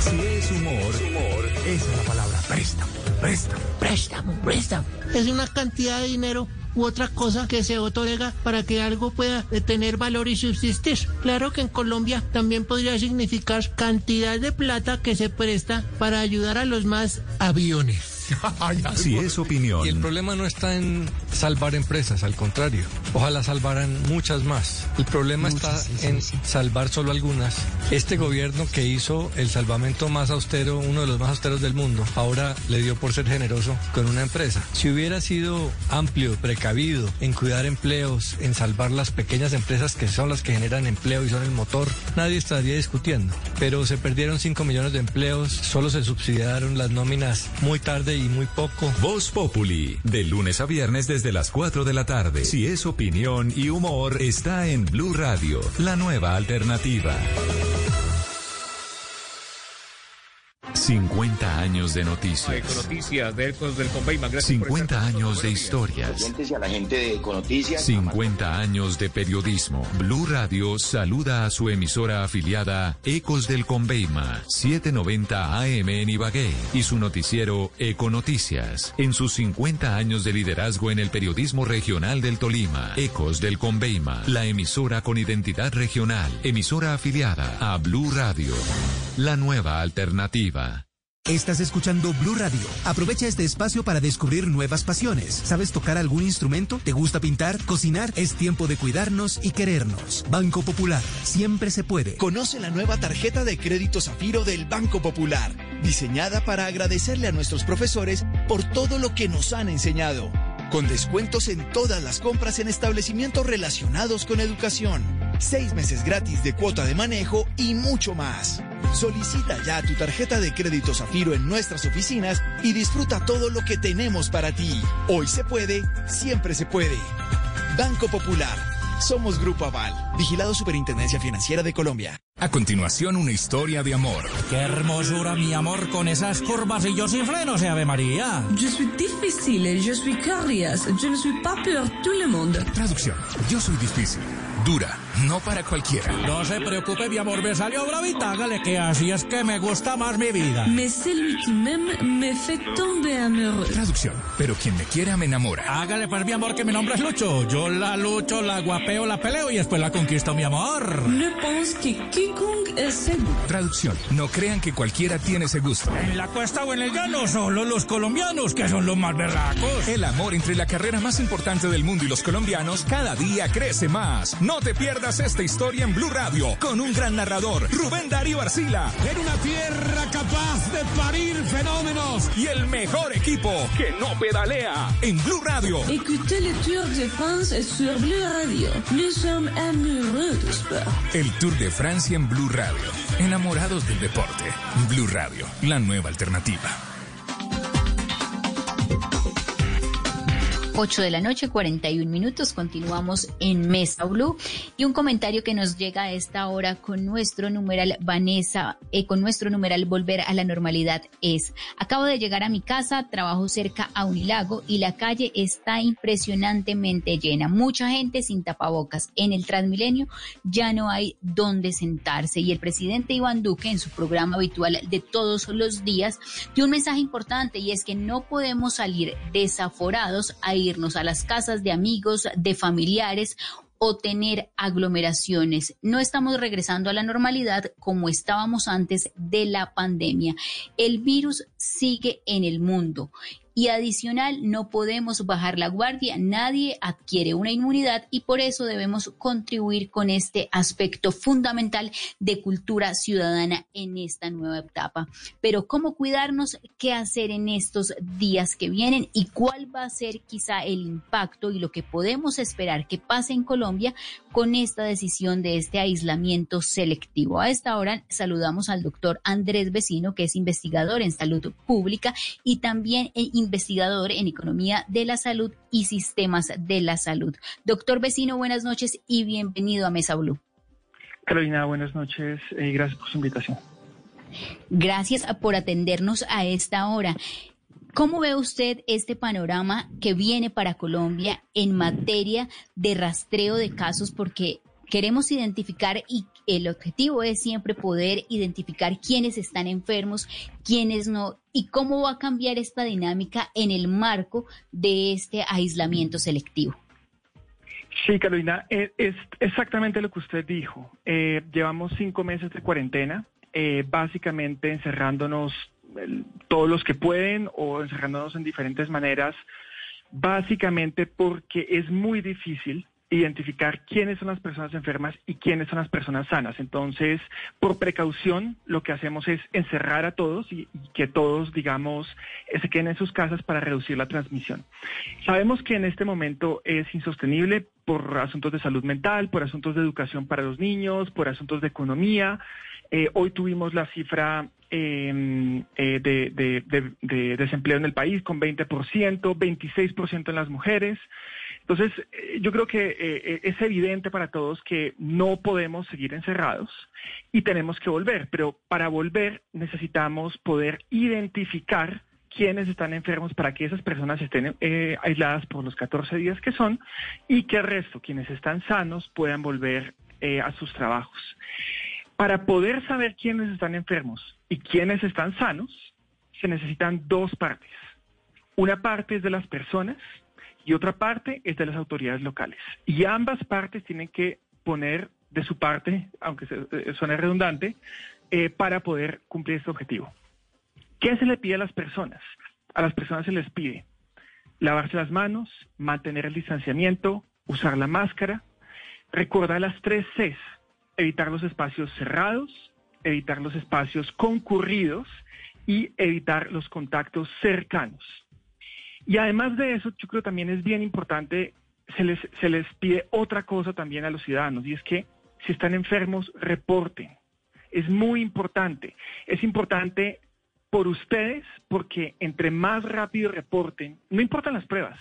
Si es humor, humor, es la palabra préstamo, préstamo, préstamo, préstamo. Es una cantidad de dinero u otra cosa que se otorga para que algo pueda tener valor y subsistir. Claro que en Colombia también podría significar cantidad de plata que se presta para ayudar a los más aviones. Si es opinión. Y el problema no está en salvar empresas, al contrario. Ojalá salvaran muchas más. El problema está en salvar solo algunas. Este gobierno que hizo el salvamento más austero, uno de los más austeros del mundo, ahora le dio por ser generoso con una empresa. Si hubiera sido amplio, precavido en cuidar empleos, en salvar las pequeñas empresas que son las que generan empleo y son el motor, nadie estaría discutiendo. Pero se perdieron 5 millones de empleos, solo se subsidiaron las nóminas muy tarde y muy poco. Voz Populi, de lunes a viernes desde las 4 de la tarde. Si es opinión y humor, está en Blue Radio, la nueva alternativa. 50 años de noticias. Noticias de Ecos del Conveima. 50 años de historias. a la gente de Econoticias. 50 años de periodismo. Blue Radio saluda a su emisora afiliada Ecos del Conveima, 790 AM en Ibagué, y su noticiero Econoticias. En sus 50 años de liderazgo en el periodismo regional del Tolima, Ecos del Conveima, la emisora con identidad regional, emisora afiliada a Blue Radio, la nueva alternativa. Estás escuchando Blue Radio. Aprovecha este espacio para descubrir nuevas pasiones. ¿Sabes tocar algún instrumento? ¿Te gusta pintar? ¿Cocinar? Es tiempo de cuidarnos y querernos. Banco Popular. Siempre se puede. Conoce la nueva tarjeta de crédito Zafiro del Banco Popular, diseñada para agradecerle a nuestros profesores por todo lo que nos han enseñado. Con descuentos en todas las compras en establecimientos relacionados con educación. Seis meses gratis de cuota de manejo y mucho más. Solicita ya tu tarjeta de crédito Zafiro en nuestras oficinas y disfruta todo lo que tenemos para ti. Hoy se puede, siempre se puede. Banco Popular. Somos Grupo Aval, vigilado Superintendencia Financiera de Colombia. A continuación, una historia de amor. Qué hermosura, mi amor, con esas curvas y yo sin frenos, eh, Ave María. Je suis difficile, je suis curious, je ne suis pas pour tout le monde. Traducción. Yo soy difícil, dura, no para cualquiera. No se preocupe, mi amor, me salió bravita, hágale que así es que me gusta más mi vida. Mais celui qui m'aime me fait tomber amoureux. Traducción. Pero quien me quiera me enamora. Hágale pues, mi amor, que mi nombre es Lucho. Yo la lucho, la guapeo, la peleo y después la conquisto, mi amor. Ne pense que quiconque es seguro. Traducción. No crean que cualquiera tiene ese gusto. En la cuesta o en el llano, solo los colombianos, que son los más berracos. El amor entre la carrera más importante del mundo y los colombianos cada día crece más. No te pierdas esta historia en Blue Radio con un gran narrador, Rubén Darío Arcila. En una tierra capaz de parir fenómenos. Y el mejor equipo que no pedalea en Blue Radio. Écoutez le Tour de France sur Blue Radio. Nous sommes amoureux du sport. El Tour de Francia en Blue Radio. Enamorados del deporte. Blue Radio, la nueva alternativa. 8 de la noche, 41 minutos. Continuamos en Mesa Blue. Y un comentario que nos llega a esta hora con nuestro numeral Vanessa, eh, con nuestro numeral Volver a la Normalidad es: Acabo de llegar a mi casa, trabajo cerca a un lago y la calle está impresionantemente llena. Mucha gente sin tapabocas. En el Transmilenio ya no hay dónde sentarse. Y el presidente Iván Duque, en su programa habitual de todos los días, dio un mensaje importante y es que no podemos salir desaforados a irnos a las casas de amigos, de familiares o tener aglomeraciones. No estamos regresando a la normalidad como estábamos antes de la pandemia. El virus sigue en el mundo y adicional no podemos bajar la guardia, nadie adquiere una inmunidad y por eso debemos contribuir con este aspecto fundamental de cultura ciudadana en esta nueva etapa. Pero cómo cuidarnos, qué hacer en estos días que vienen y cuál va a ser quizá el impacto y lo que podemos esperar que pase en Colombia con esta decisión de este aislamiento selectivo. A esta hora saludamos al doctor Andrés Vecino, que es investigador en salud pública y también investigador en economía de la salud y sistemas de la salud. Doctor Vecino, buenas noches y bienvenido a Mesa Blue. Carolina, buenas noches y gracias por su invitación. Gracias por atendernos a esta hora. ¿Cómo ve usted este panorama que viene para Colombia en materia de rastreo de casos? Porque queremos identificar y el objetivo es siempre poder identificar quiénes están enfermos, quiénes no, y cómo va a cambiar esta dinámica en el marco de este aislamiento selectivo. Sí, Carolina, eh, es exactamente lo que usted dijo. Eh, llevamos cinco meses de cuarentena, eh, básicamente encerrándonos todos los que pueden o encerrándonos en diferentes maneras, básicamente porque es muy difícil identificar quiénes son las personas enfermas y quiénes son las personas sanas. Entonces, por precaución, lo que hacemos es encerrar a todos y, que todos, digamos, se queden en sus casas para reducir la transmisión. Sabemos que en este momento es insostenible por asuntos de salud mental, por asuntos de educación para los niños, por asuntos de economía. Eh, hoy tuvimos la cifra em, eh, de, desempleo en el país, con 20%, 26% en las mujeres. Entonces, eh, yo creo que eh, es evidente para todos que no podemos seguir encerrados y tenemos que volver, pero para volver necesitamos poder identificar quiénes están enfermos para que esas personas estén aisladas por los 14 días que son y que el resto, quienes están sanos, puedan volver a sus trabajos. Para poder saber quiénes están enfermos y quiénes están sanos, se necesitan dos partes. Una parte es de las personas y otra parte es de las autoridades locales. Y ambas partes tienen que poner de su parte, aunque eh, suene redundante, eh, para poder cumplir este objetivo. ¿Qué se le pide a las personas? A las personas se les pide lavarse las manos, mantener el distanciamiento, usar la máscara, recordar las tres Cs evitar los espacios cerrados, evitar los espacios concurridos y evitar los contactos cercanos. Y además de eso, yo creo también es bien importante, se les, se les pide otra cosa también a los ciudadanos, y es que si están enfermos, reporten. Es muy importante. Es importante por ustedes porque entre más rápido reporten, no importan las pruebas,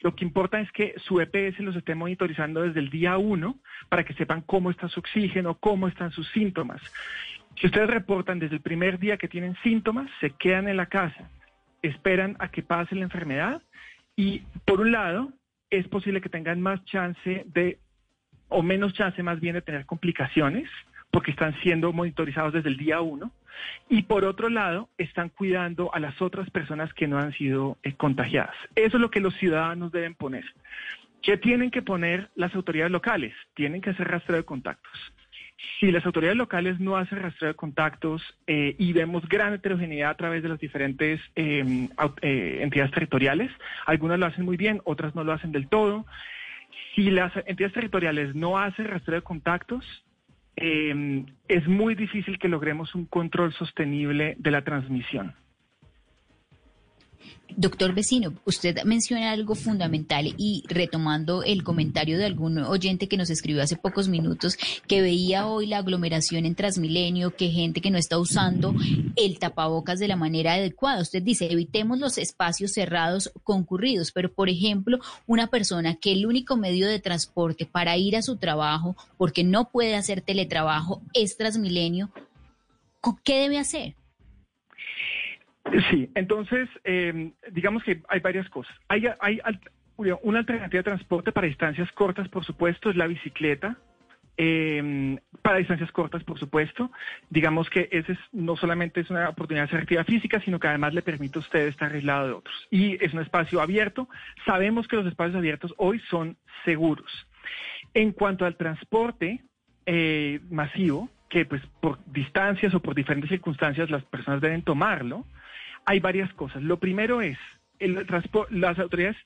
lo que importa es que su EPS los esté monitorizando desde el día uno para que sepan cómo está su oxígeno, cómo están sus síntomas. Si ustedes reportan desde el primer día que tienen síntomas, se quedan en la casa, esperan a que pase la enfermedad y por un lado es posible que tengan más chance de, o menos chance más bien de tener complicaciones, porque están siendo monitorizados desde el día uno. Y por otro lado, están cuidando a las otras personas que no han sido eh, contagiadas. Eso es lo que los ciudadanos deben poner. ¿Qué tienen que poner las autoridades locales? Tienen que hacer rastreo de contactos. Si las autoridades locales no hacen rastreo de contactos eh, y vemos gran heterogeneidad a través de las diferentes em, eh, entidades territoriales, algunas lo hacen muy bien, otras no lo hacen del todo. Si las entidades territoriales no hacen rastreo de contactos, eh, es muy difícil que logremos un control sostenible de la transmisión. Doctor Vecino, usted menciona algo fundamental y retomando el comentario de algún oyente que nos escribió hace pocos minutos, que veía hoy la aglomeración en Transmilenio, que gente que no está usando el tapabocas de la manera adecuada. Usted dice, evitemos los espacios cerrados concurridos, pero por ejemplo, una persona que el único medio de transporte para ir a su trabajo, porque no puede hacer teletrabajo, es Transmilenio, ¿qué debe hacer? Sí, entonces, em, digamos que hay varias cosas. Hay, hay una alternativa de transporte para distancias cortas, por supuesto, es la bicicleta. Em, para distancias cortas, por supuesto. Digamos que ese es, no solamente es una oportunidad de hacer actividad física, sino que además le permite a usted estar aislado de otros. Y es un espacio abierto. Sabemos que los espacios abiertos hoy son seguros. En cuanto al transporte eh, masivo, que pues por distancias o por diferentes circunstancias las personas deben tomarlo, hay varias cosas. Lo primero es las autoridades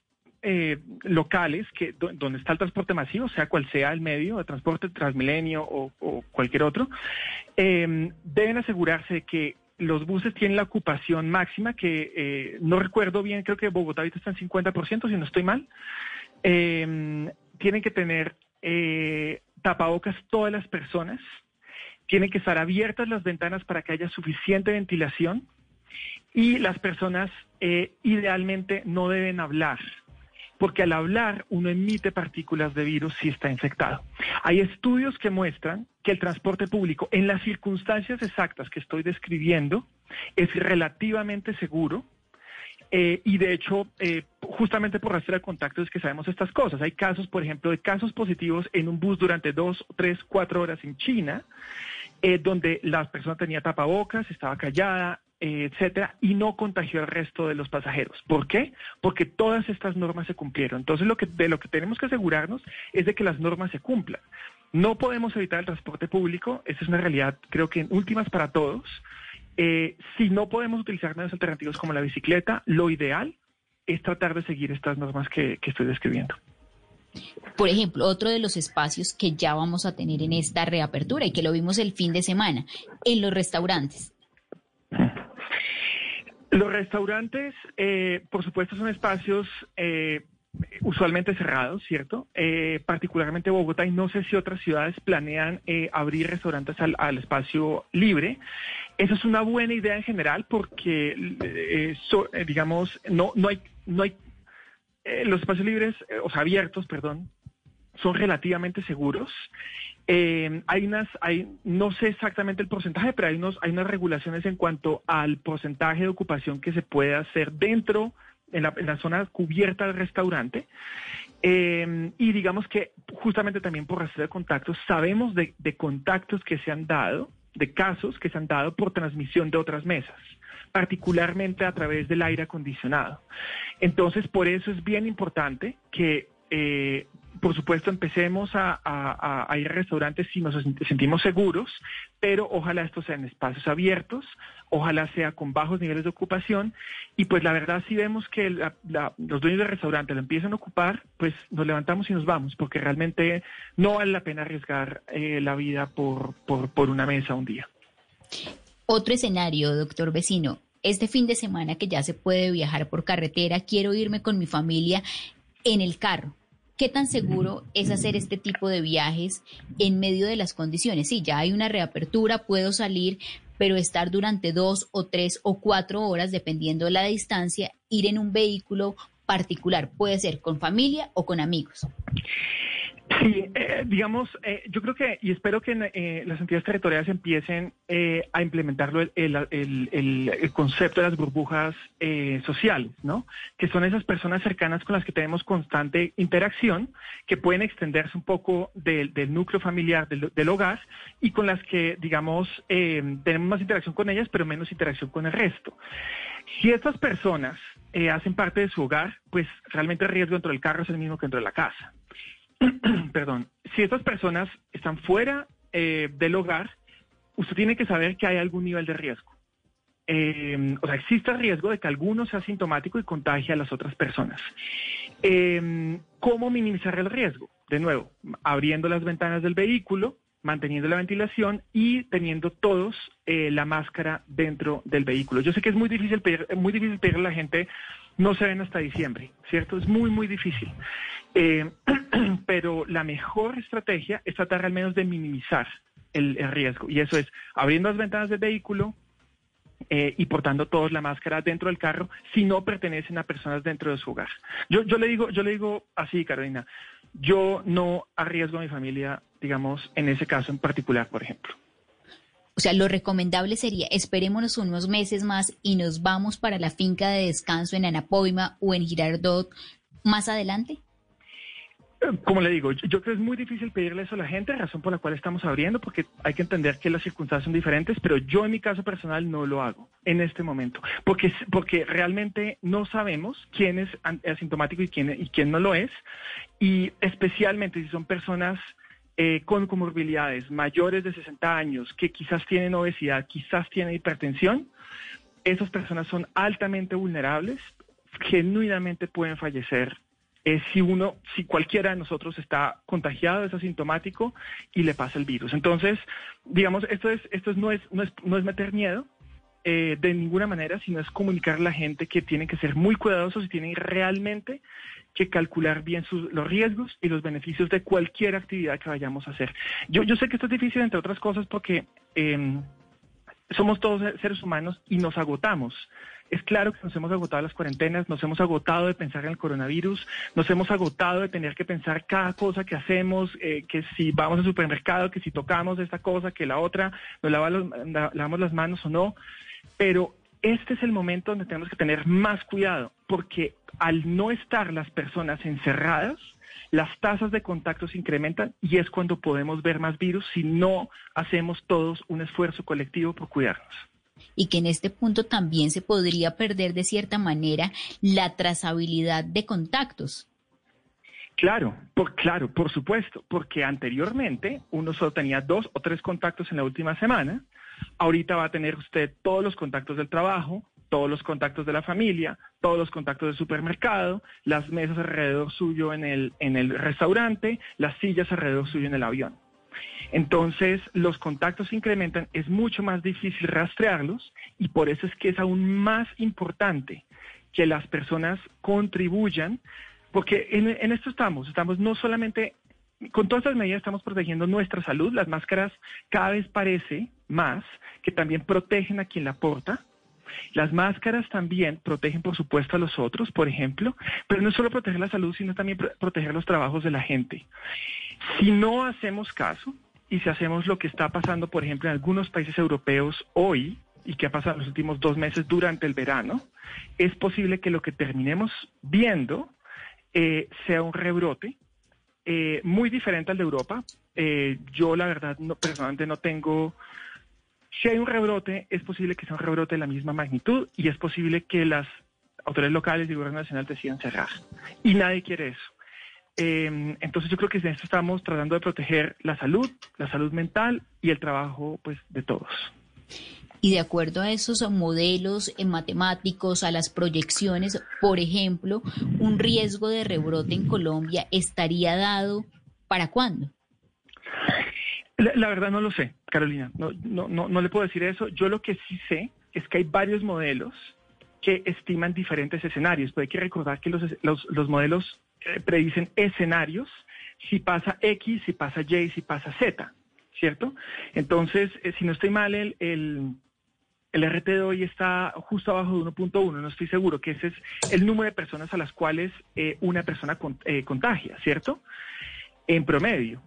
eh, locales, que donde está el transporte masivo, sea cual sea el medio de transporte, Transmilenio o, cualquier otro, em, deben asegurarse que los buses tienen la ocupación máxima, que eh, no recuerdo bien, creo que Bogotá ahorita está en 50%, si no estoy mal. Em, tienen que tener eh, tapabocas todas las personas, tienen que estar abiertas las ventanas para que haya suficiente ventilación y las personas eh, idealmente no deben hablar, porque al hablar uno emite partículas de virus si está infectado. Hay estudios que muestran que el transporte público, en las circunstancias exactas que estoy describiendo, es relativamente seguro. Eh, y de hecho, eh, justamente por rastrear contactos es que sabemos estas cosas. Hay casos, por ejemplo, de casos positivos en un bus durante dos, tres, cuatro horas en China, donde la persona tenía tapabocas, estaba callada, etcétera, y no contagió al resto de los pasajeros. ¿Por qué? Porque todas estas normas se cumplieron. Entonces, lo que, de lo que tenemos que asegurarnos es de que las normas se cumplan. No podemos evitar el transporte público, esa es una realidad, creo que en últimas para todos. Eh, si no podemos utilizar medios alternativos como la bicicleta, lo ideal es tratar de seguir estas normas que estoy describiendo. Por ejemplo, otro de los espacios que ya vamos a tener en esta reapertura y que lo vimos el fin de semana, en los restaurantes. Los restaurantes, eh, por supuesto, son espacios eh, usualmente cerrados, ¿cierto? Eh, particularmente Bogotá y no sé si otras ciudades planean eh, abrir restaurantes al, al, espacio libre. Eso es una buena idea en general porque, eh, so, digamos, no, no hay, no hay los espacios libres, o sea, abiertos, perdón, son relativamente seguros. Eh, hay unas, hay, no sé exactamente el porcentaje, pero hay, unos, hay unas regulaciones en cuanto al porcentaje de ocupación que se puede hacer dentro, en la, en la zona cubierta del restaurante. Eh, y digamos que justamente también por rastreo de contactos, sabemos de, de contactos que se han dado, de casos que se han dado por transmisión de otras mesas particularmente a través del aire acondicionado. Entonces, por eso es bien importante que eh, por supuesto, empecemos a, ir a restaurantes si nos sentimos seguros, pero ojalá estos sean espacios abiertos, ojalá sea con bajos niveles de ocupación. Y pues la verdad, si vemos que los dueños de restaurantes lo empiezan a ocupar, pues nos levantamos y nos vamos, porque realmente no vale la pena arriesgar eh, la vida por, por, por una mesa un día. Otro escenario, doctor vecino. Este fin de semana que ya se puede viajar por carretera, quiero irme con mi familia en el carro ¿Qué tan seguro es hacer este tipo de viajes en medio de las condiciones? Sí, ya hay una reapertura, puedo salir, pero estar durante dos o tres o cuatro horas, dependiendo de la distancia, ir en un vehículo particular, puede ser con familia o con amigos. Sí, eh, digamos, eh, yo creo que, y espero que eh, las entidades territoriales empiecen eh, a implementarlo el, concepto de las burbujas sociales, ¿no? Que son esas personas cercanas con las que tenemos constante interacción, que pueden extenderse un poco del, núcleo familiar, del, hogar, y con las que, digamos, tenemos más interacción con ellas, pero menos interacción con el resto. Si estas personas hacen parte de su hogar, pues realmente el riesgo dentro del carro es el mismo que dentro de la casa. perdón, si estas personas están fuera eh, del hogar, usted tiene que saber que hay algún nivel de riesgo. Eh, o sea, existe el riesgo de que alguno sea sintomático y contagie a las otras personas. Eh, ¿Cómo minimizar el riesgo? De nuevo, abriendo las ventanas del vehículo, manteniendo la ventilación y teniendo todos la máscara dentro del vehículo. Yo sé que es muy difícil pedir, muy difícil pedirle a la gente, no se ven hasta diciembre, ¿cierto? Es muy, muy difícil. Eh, pero la mejor estrategia es tratar al menos de minimizar el, riesgo. Y eso es abriendo las ventanas del vehículo, eh, y portando todos la máscara dentro del carro si no pertenecen a personas dentro de su hogar. Yo, le digo, yo le digo así, Carolina, yo no arriesgo a mi familia, digamos, en ese caso en particular, por ejemplo. O sea, lo recomendable sería esperémonos unos meses más y nos vamos para la finca de descanso en Anapoima o en Girardot más adelante. Como le digo, yo creo que es muy difícil pedirle eso a la gente, razón por la cual estamos abriendo, porque hay que entender que las circunstancias son diferentes, pero yo en mi caso personal no lo hago en este momento, porque, porque realmente no sabemos quién es asintomático y quién, y quién no lo es, y especialmente si son personas eh, con comorbilidades mayores de 60 años, que quizás tienen obesidad, quizás tienen hipertensión, esas personas son altamente vulnerables, genuinamente pueden fallecer es si uno, si cualquiera de nosotros está contagiado, es asintomático y le pasa el virus. Entonces, digamos, esto es, esto no es, no es, no es meter miedo eh, de ninguna manera, sino es comunicar a la gente que tienen que ser muy cuidadosos y tienen realmente que calcular bien sus, los riesgos y los beneficios de cualquier actividad que vayamos a hacer. Yo, yo sé que esto es difícil, entre otras cosas, porque eh, somos todos seres humanos y nos agotamos. Es claro que nos hemos agotado las cuarentenas, nos hemos agotado de pensar en el coronavirus, nos hemos agotado de tener que pensar cada cosa que hacemos, eh, que si vamos al supermercado, que si tocamos esta cosa, que la otra, nos lavamos las manos o no. Pero este es el momento donde tenemos que tener más cuidado, porque al no estar las personas encerradas, las tasas de contacto se incrementan y es cuando podemos ver más virus si no hacemos todos un esfuerzo colectivo por cuidarnos y que en este punto también se podría perder de cierta manera la trazabilidad de contactos. Claro, por, claro, por supuesto, porque anteriormente uno solo tenía dos o tres contactos en la última semana, ahorita va a tener usted todos los contactos del trabajo, todos los contactos de la familia, todos los contactos del supermercado, las mesas alrededor suyo en el, en el restaurante, las sillas alrededor suyo en el avión. Entonces, los contactos se incrementan, es mucho más difícil rastrearlos y por eso es que es aún más importante que las personas contribuyan porque en, esto estamos, estamos no solamente con todas estas medidas estamos protegiendo nuestra salud. Las máscaras cada vez parece más que también protegen a quien la porta. Las máscaras también protegen, por supuesto, a los otros, por ejemplo, pero no solo proteger la salud, sino también proteger los trabajos de la gente. Si no hacemos caso y si hacemos lo que está pasando, por ejemplo, en algunos países europeos hoy, y que ha pasado en los últimos dos meses durante el verano, es posible que lo que terminemos viendo eh, sea un rebrote eh, muy diferente al de Europa. Eh, yo, la verdad, no, personalmente no tengo si hay un rebrote, es posible que sea un rebrote de la misma magnitud y es posible que las autoridades locales y el gobierno nacional decidan cerrar. Y nadie quiere eso. Eh, entonces yo creo que en esto estamos tratando de proteger la salud, la salud mental y el trabajo pues de todos. Y de acuerdo a esos modelos matemáticos, a las proyecciones, por ejemplo, un riesgo de rebrote en Colombia estaría dado para cuándo? La, verdad no lo sé, Carolina. No, no, no, no le puedo decir eso. Yo lo que sí sé es que hay varios modelos que estiman diferentes escenarios. Pero hay que recordar que los, los, los modelos eh, predicen escenarios, si pasa X, si pasa Y, si pasa Z, ¿cierto? Entonces, eh, si no estoy mal, el, el, el RT de hoy está justo abajo de 1.1, no estoy seguro, que ese es el número de personas a las cuales eh, una persona contagia, ¿cierto? En promedio.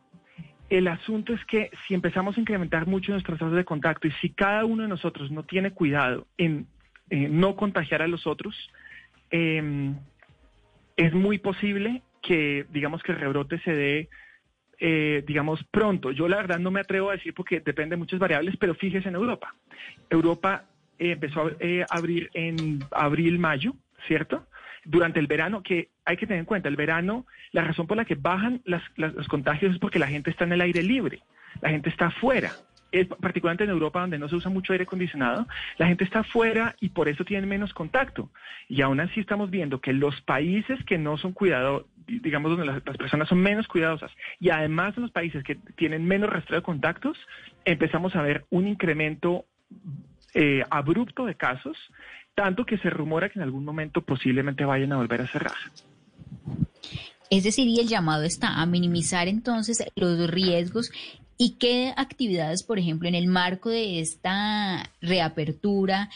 El asunto es que si empezamos a incrementar mucho nuestros tasas de contacto y si cada uno de nosotros no tiene cuidado en no contagiar a los otros, em, es muy posible que, digamos, que el rebrote se dé, eh, digamos, pronto. Yo la verdad no me atrevo a decir porque depende de muchas variables, pero fíjese en Europa. Europa eh, empezó a eh, abrir en abril, mayo, ¿cierto? durante el verano, que hay que tener en cuenta, el verano, la razón por la que bajan los contagios es porque la gente está en el aire libre, la gente está afuera. Es, particularmente en Europa, donde no se usa mucho aire acondicionado, la gente está afuera y por eso tienen menos contacto. Y aún así estamos viendo que los países que no son cuidados, digamos, donde las, personas son menos cuidadosas, y además en los países que tienen menos rastreo de contactos, empezamos a ver un incremento eh, abrupto de casos tanto que se rumora que en algún momento posiblemente vayan a volver a cerrar. Es decir, y el llamado está a minimizar entonces los riesgos y qué actividades, por ejemplo, en el marco de esta reapertura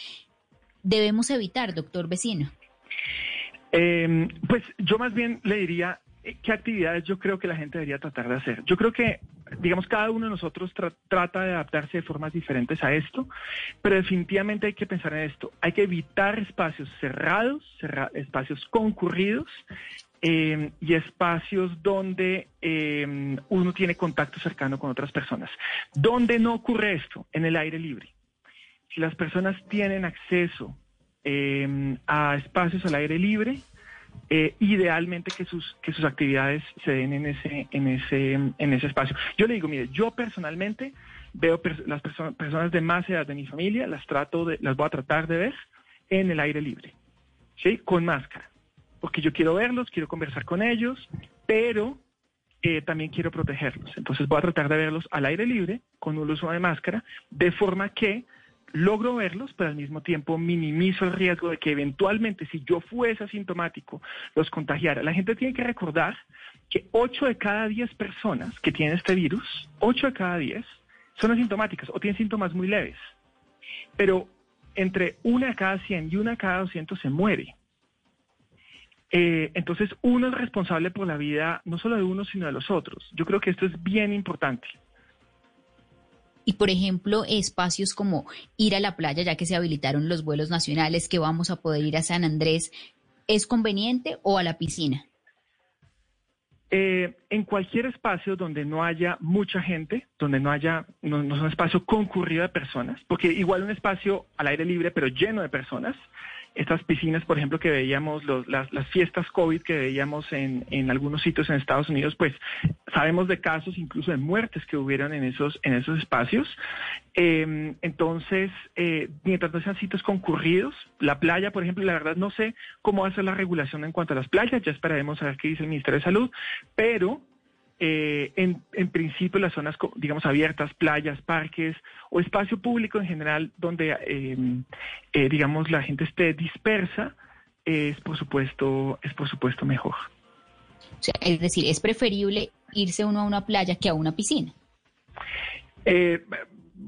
debemos evitar, doctor vecino. Eh, pues yo más bien le diría qué actividades yo creo que la gente debería tratar de hacer. Yo creo que digamos, cada uno de nosotros trata de adaptarse de formas diferentes a esto, pero definitivamente hay que pensar en esto. Hay que evitar espacios cerrados, espacios concurridos eh, y espacios donde eh, uno tiene contacto cercano con otras personas. ¿Dónde no ocurre esto? En el aire libre. Si las personas tienen acceso eh, a espacios al aire libre, eh, idealmente que sus, que sus actividades se den en ese, en ese, en ese espacio. Yo le digo, mire, yo personalmente veo las personas de más edad de mi familia, las trato de, las voy a tratar de ver en el aire libre, ¿sí? Con máscara. Porque yo quiero verlos, quiero conversar con ellos, pero eh, también quiero protegerlos. Entonces voy a tratar de verlos al aire libre, con un uso de máscara, de forma que logro verlos, pero al mismo tiempo minimizo el riesgo de que eventualmente, si yo fuese asintomático, los contagiara. La gente tiene que recordar que 8 de cada 10 personas que tienen este virus, 8 de cada 10, son asintomáticas o tienen síntomas muy leves. Pero entre una de cada 100 y una de cada 200 se muere. Eh, entonces, uno es responsable por la vida no solo de uno, sino de los otros. Yo creo que esto es bien importante. Y, por ejemplo, espacios como ir a la playa, ya que se habilitaron los vuelos nacionales, que vamos a poder ir a San Andrés, ¿es conveniente o a la piscina? Eh, en cualquier espacio donde no haya mucha gente, donde no haya, no, no es un espacio concurrido de personas, porque igual un espacio al aire libre, pero lleno de personas, estas piscinas, por ejemplo, que veíamos, las, fiestas COVID que veíamos en, algunos sitios en Estados Unidos, pues sabemos de casos incluso de muertes que hubieron en esos, en esos espacios. Em, entonces, eh, mientras no sean sitios concurridos, la playa, por ejemplo, la verdad no sé cómo va a ser la regulación en cuanto a las playas, ya esperaremos a ver qué dice el Ministerio de Salud, pero eh, en, principio las zonas, digamos, abiertas, playas, parques o espacio público en general donde, eh, eh, digamos, la gente esté dispersa, es por supuesto, es por supuesto mejor. O sea, es decir, es preferible irse uno a una playa que a una piscina. Eh,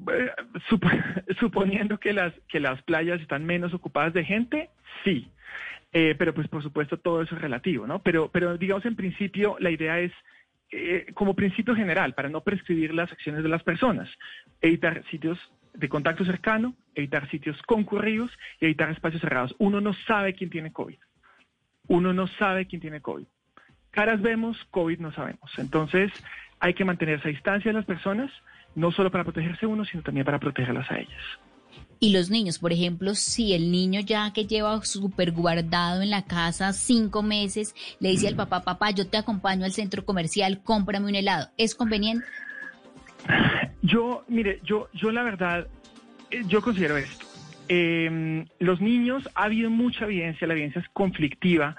suponiendo que las, que las playas están menos ocupadas de gente, sí. Pero pues por supuesto todo eso es relativo, ¿no? Pero, pero digamos en principio la idea es eh, como principio general, para no prescribir las acciones de las personas, evitar sitios de contacto cercano, evitar sitios concurridos y evitar espacios cerrados. Uno no sabe quién tiene COVID. Uno no sabe quién tiene COVID. Caras vemos, COVID no sabemos. Entonces hay que mantenerse a distancia de las personas, no solo para protegerse uno, sino también para protegerlas a ellas. Y los niños, por ejemplo, si el niño ya que lleva súper guardado en la casa cinco meses, le dice al papá, papá, yo te acompaño al centro comercial, cómprame un helado, ¿es conveniente? Yo, mire, yo, yo la verdad, eh, yo considero esto. Em, los niños, ha habido mucha evidencia, la evidencia es conflictiva.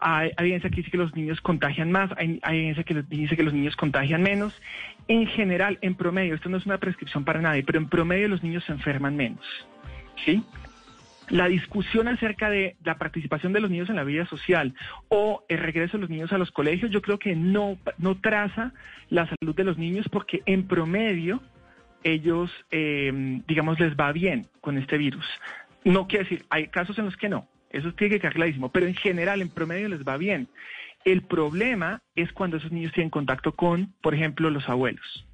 Hay, evidencia que dice que los niños contagian más, hay, evidencia que dice que los niños contagian menos. En general, en promedio, esto no es una prescripción para nadie, pero en promedio los niños se enferman menos. ¿Sí? la discusión acerca de la participación de los niños en la vida social o el regreso de los niños a los colegios, yo creo que no, no traza la salud de los niños porque en promedio ellos, eh, digamos, les va bien con este virus. No quiere decir, hay casos en los que no, eso tiene que quedar clarísimo, pero en general, en promedio les va bien. El problema es cuando esos niños tienen contacto con, por ejemplo, los abuelos,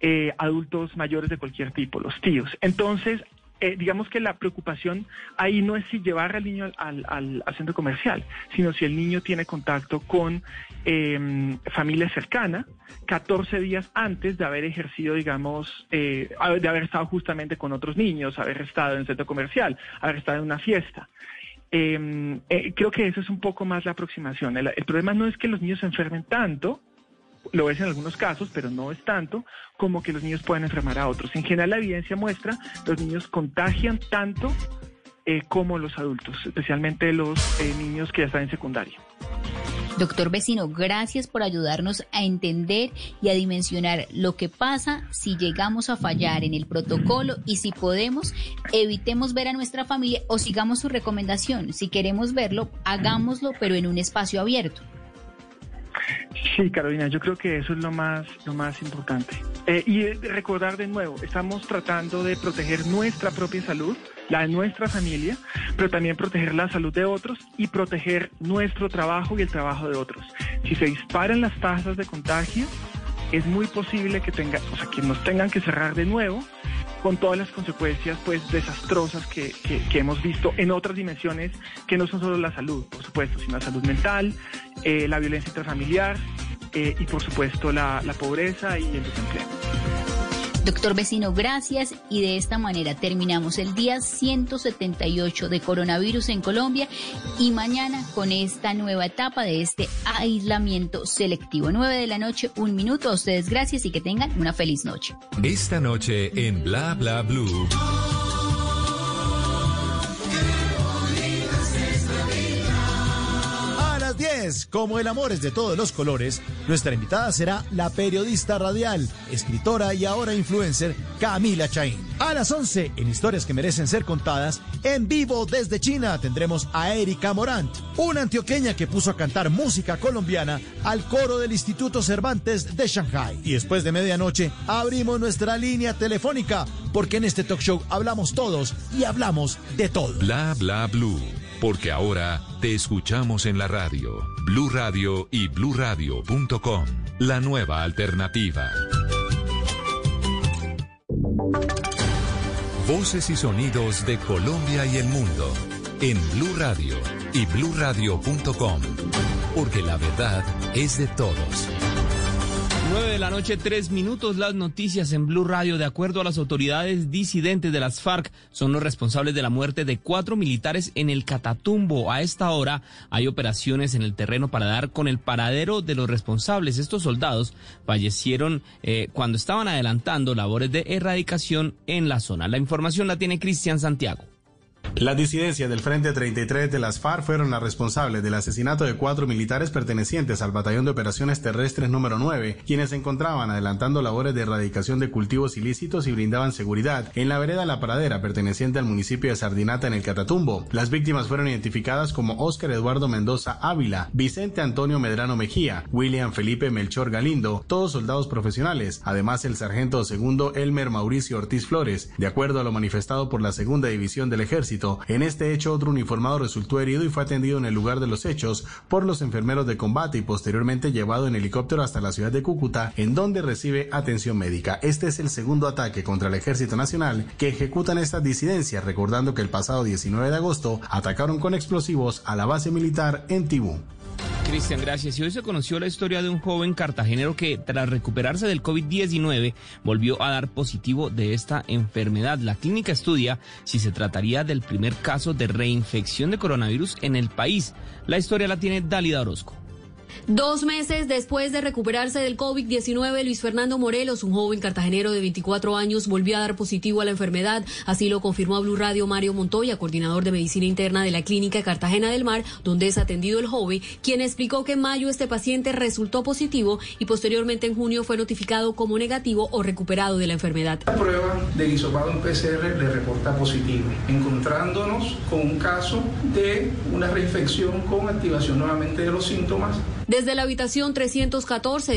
eh, adultos mayores de cualquier tipo, los tíos. Entonces, eh, digamos que la preocupación ahí no es si llevar al niño al, centro comercial, sino si el niño tiene contacto con em, familia cercana 14 días antes de haber ejercido, digamos, eh, de haber estado justamente con otros niños, haber estado en el centro comercial, haber estado en una fiesta. Em, eh, creo que eso es un poco más la aproximación. el problema no es que los niños se enfermen tanto, lo es en algunos casos, pero no es tanto como que los niños puedan enfermar a otros. En general, la evidencia muestra que los niños contagian tanto eh, como los adultos, especialmente los eh, niños que ya están en secundaria. Doctor Vecino, gracias por ayudarnos a entender y a dimensionar lo que pasa si llegamos a fallar en el protocolo y si podemos, evitemos ver a nuestra familia o sigamos su recomendación. Si queremos verlo, hagámoslo, pero en un espacio abierto. Sí, Carolina, yo creo que eso es lo más, lo más importante. Eh, y recordar de nuevo, estamos tratando de proteger nuestra propia salud, la de nuestra familia, pero también proteger la salud de otros y proteger nuestro trabajo y el trabajo de otros. Si se disparan las tasas de contagio, es muy posible que tenga, o sea, que nos tengan que cerrar de nuevo con todas las consecuencias pues desastrosas que, hemos visto en otras dimensiones que no son solo la salud, por supuesto, sino la salud mental, eh, la violencia intrafamiliar eh, y por supuesto la, la pobreza y el desempleo. Doctor Vecino, gracias. Y de esta manera terminamos el día 178 de coronavirus en Colombia y mañana con esta nueva etapa de este aislamiento selectivo. 9 de la noche, un minuto. A ustedes gracias y que tengan una feliz noche. Esta noche en Bla Bla Blue. Como el amor es de todos los colores, nuestra invitada será la periodista radial, escritora y ahora influencer Camila Chaín. A las 11, en Historias que merecen ser contadas, en vivo desde China tendremos a Erika Morant, una antioqueña que puso a cantar música colombiana al coro del Instituto Cervantes de Shanghai. Y después de medianoche abrimos nuestra línea telefónica, porque en este talk show hablamos todos y hablamos de todo. Bla bla blue porque ahora te escuchamos en la radio, Blue Radio y bluradio.com, la nueva alternativa. Voces y sonidos de Colombia y el mundo en Blue Radio y bluradio.com, porque la verdad es de todos. 9 de la noche, tres minutos. Las noticias en Blue Radio. De acuerdo a las autoridades disidentes de las FARC, son los responsables de la muerte de cuatro militares en el Catatumbo. A esta hora hay operaciones en el terreno para dar con el paradero de los responsables. Estos soldados fallecieron eh, cuando estaban adelantando labores de erradicación en la zona. La información la tiene Cristian Santiago. Las disidencias del Frente 33 de las FARC fueron las responsables del asesinato de cuatro militares pertenecientes al Batallón de Operaciones Terrestres número 9, quienes se encontraban adelantando labores de erradicación de cultivos ilícitos y brindaban seguridad en la vereda La Pradera, perteneciente al municipio de Sardinata en el Catatumbo. Las víctimas fueron identificadas como Óscar Eduardo Mendoza Ávila, Vicente Antonio Medrano Mejía, William Felipe Melchor Galindo, todos soldados profesionales, además el sargento segundo Elmer Mauricio Ortiz Flores. De acuerdo a lo manifestado por la segunda división del ejército, en este hecho, otro uniformado resultó herido y fue atendido en el lugar de los hechos por los enfermeros de combate y posteriormente llevado en helicóptero hasta la ciudad de Cúcuta, en donde recibe atención médica. Este es el segundo ataque contra el Ejército Nacional que ejecutan estas disidencias, recordando que el pasado 19 de agosto atacaron con explosivos a la base militar en Tibú. Cristian, gracias. Y hoy se conoció la historia de un joven cartagenero que tras recuperarse del COVID-19 volvió a dar positivo de esta enfermedad. La clínica estudia si se trataría del primer caso de reinfección de coronavirus en el país. La historia la tiene Dálida Orozco. Dos meses después de recuperarse del COVID-19, Luis Fernando Morelos, un joven cartagenero de 24 años, volvió a dar positivo a la enfermedad. Así lo confirmó a Blue Radio Mario Montoya, coordinador de medicina interna de la clínica Cartagena del Mar, donde es atendido el joven, quien explicó que en mayo este paciente resultó positivo y posteriormente en junio fue notificado como negativo o recuperado de la enfermedad. La prueba de en PCR le reporta positivo, encontrándonos con un caso de una reinfección con activación nuevamente de los síntomas desde la habitación 314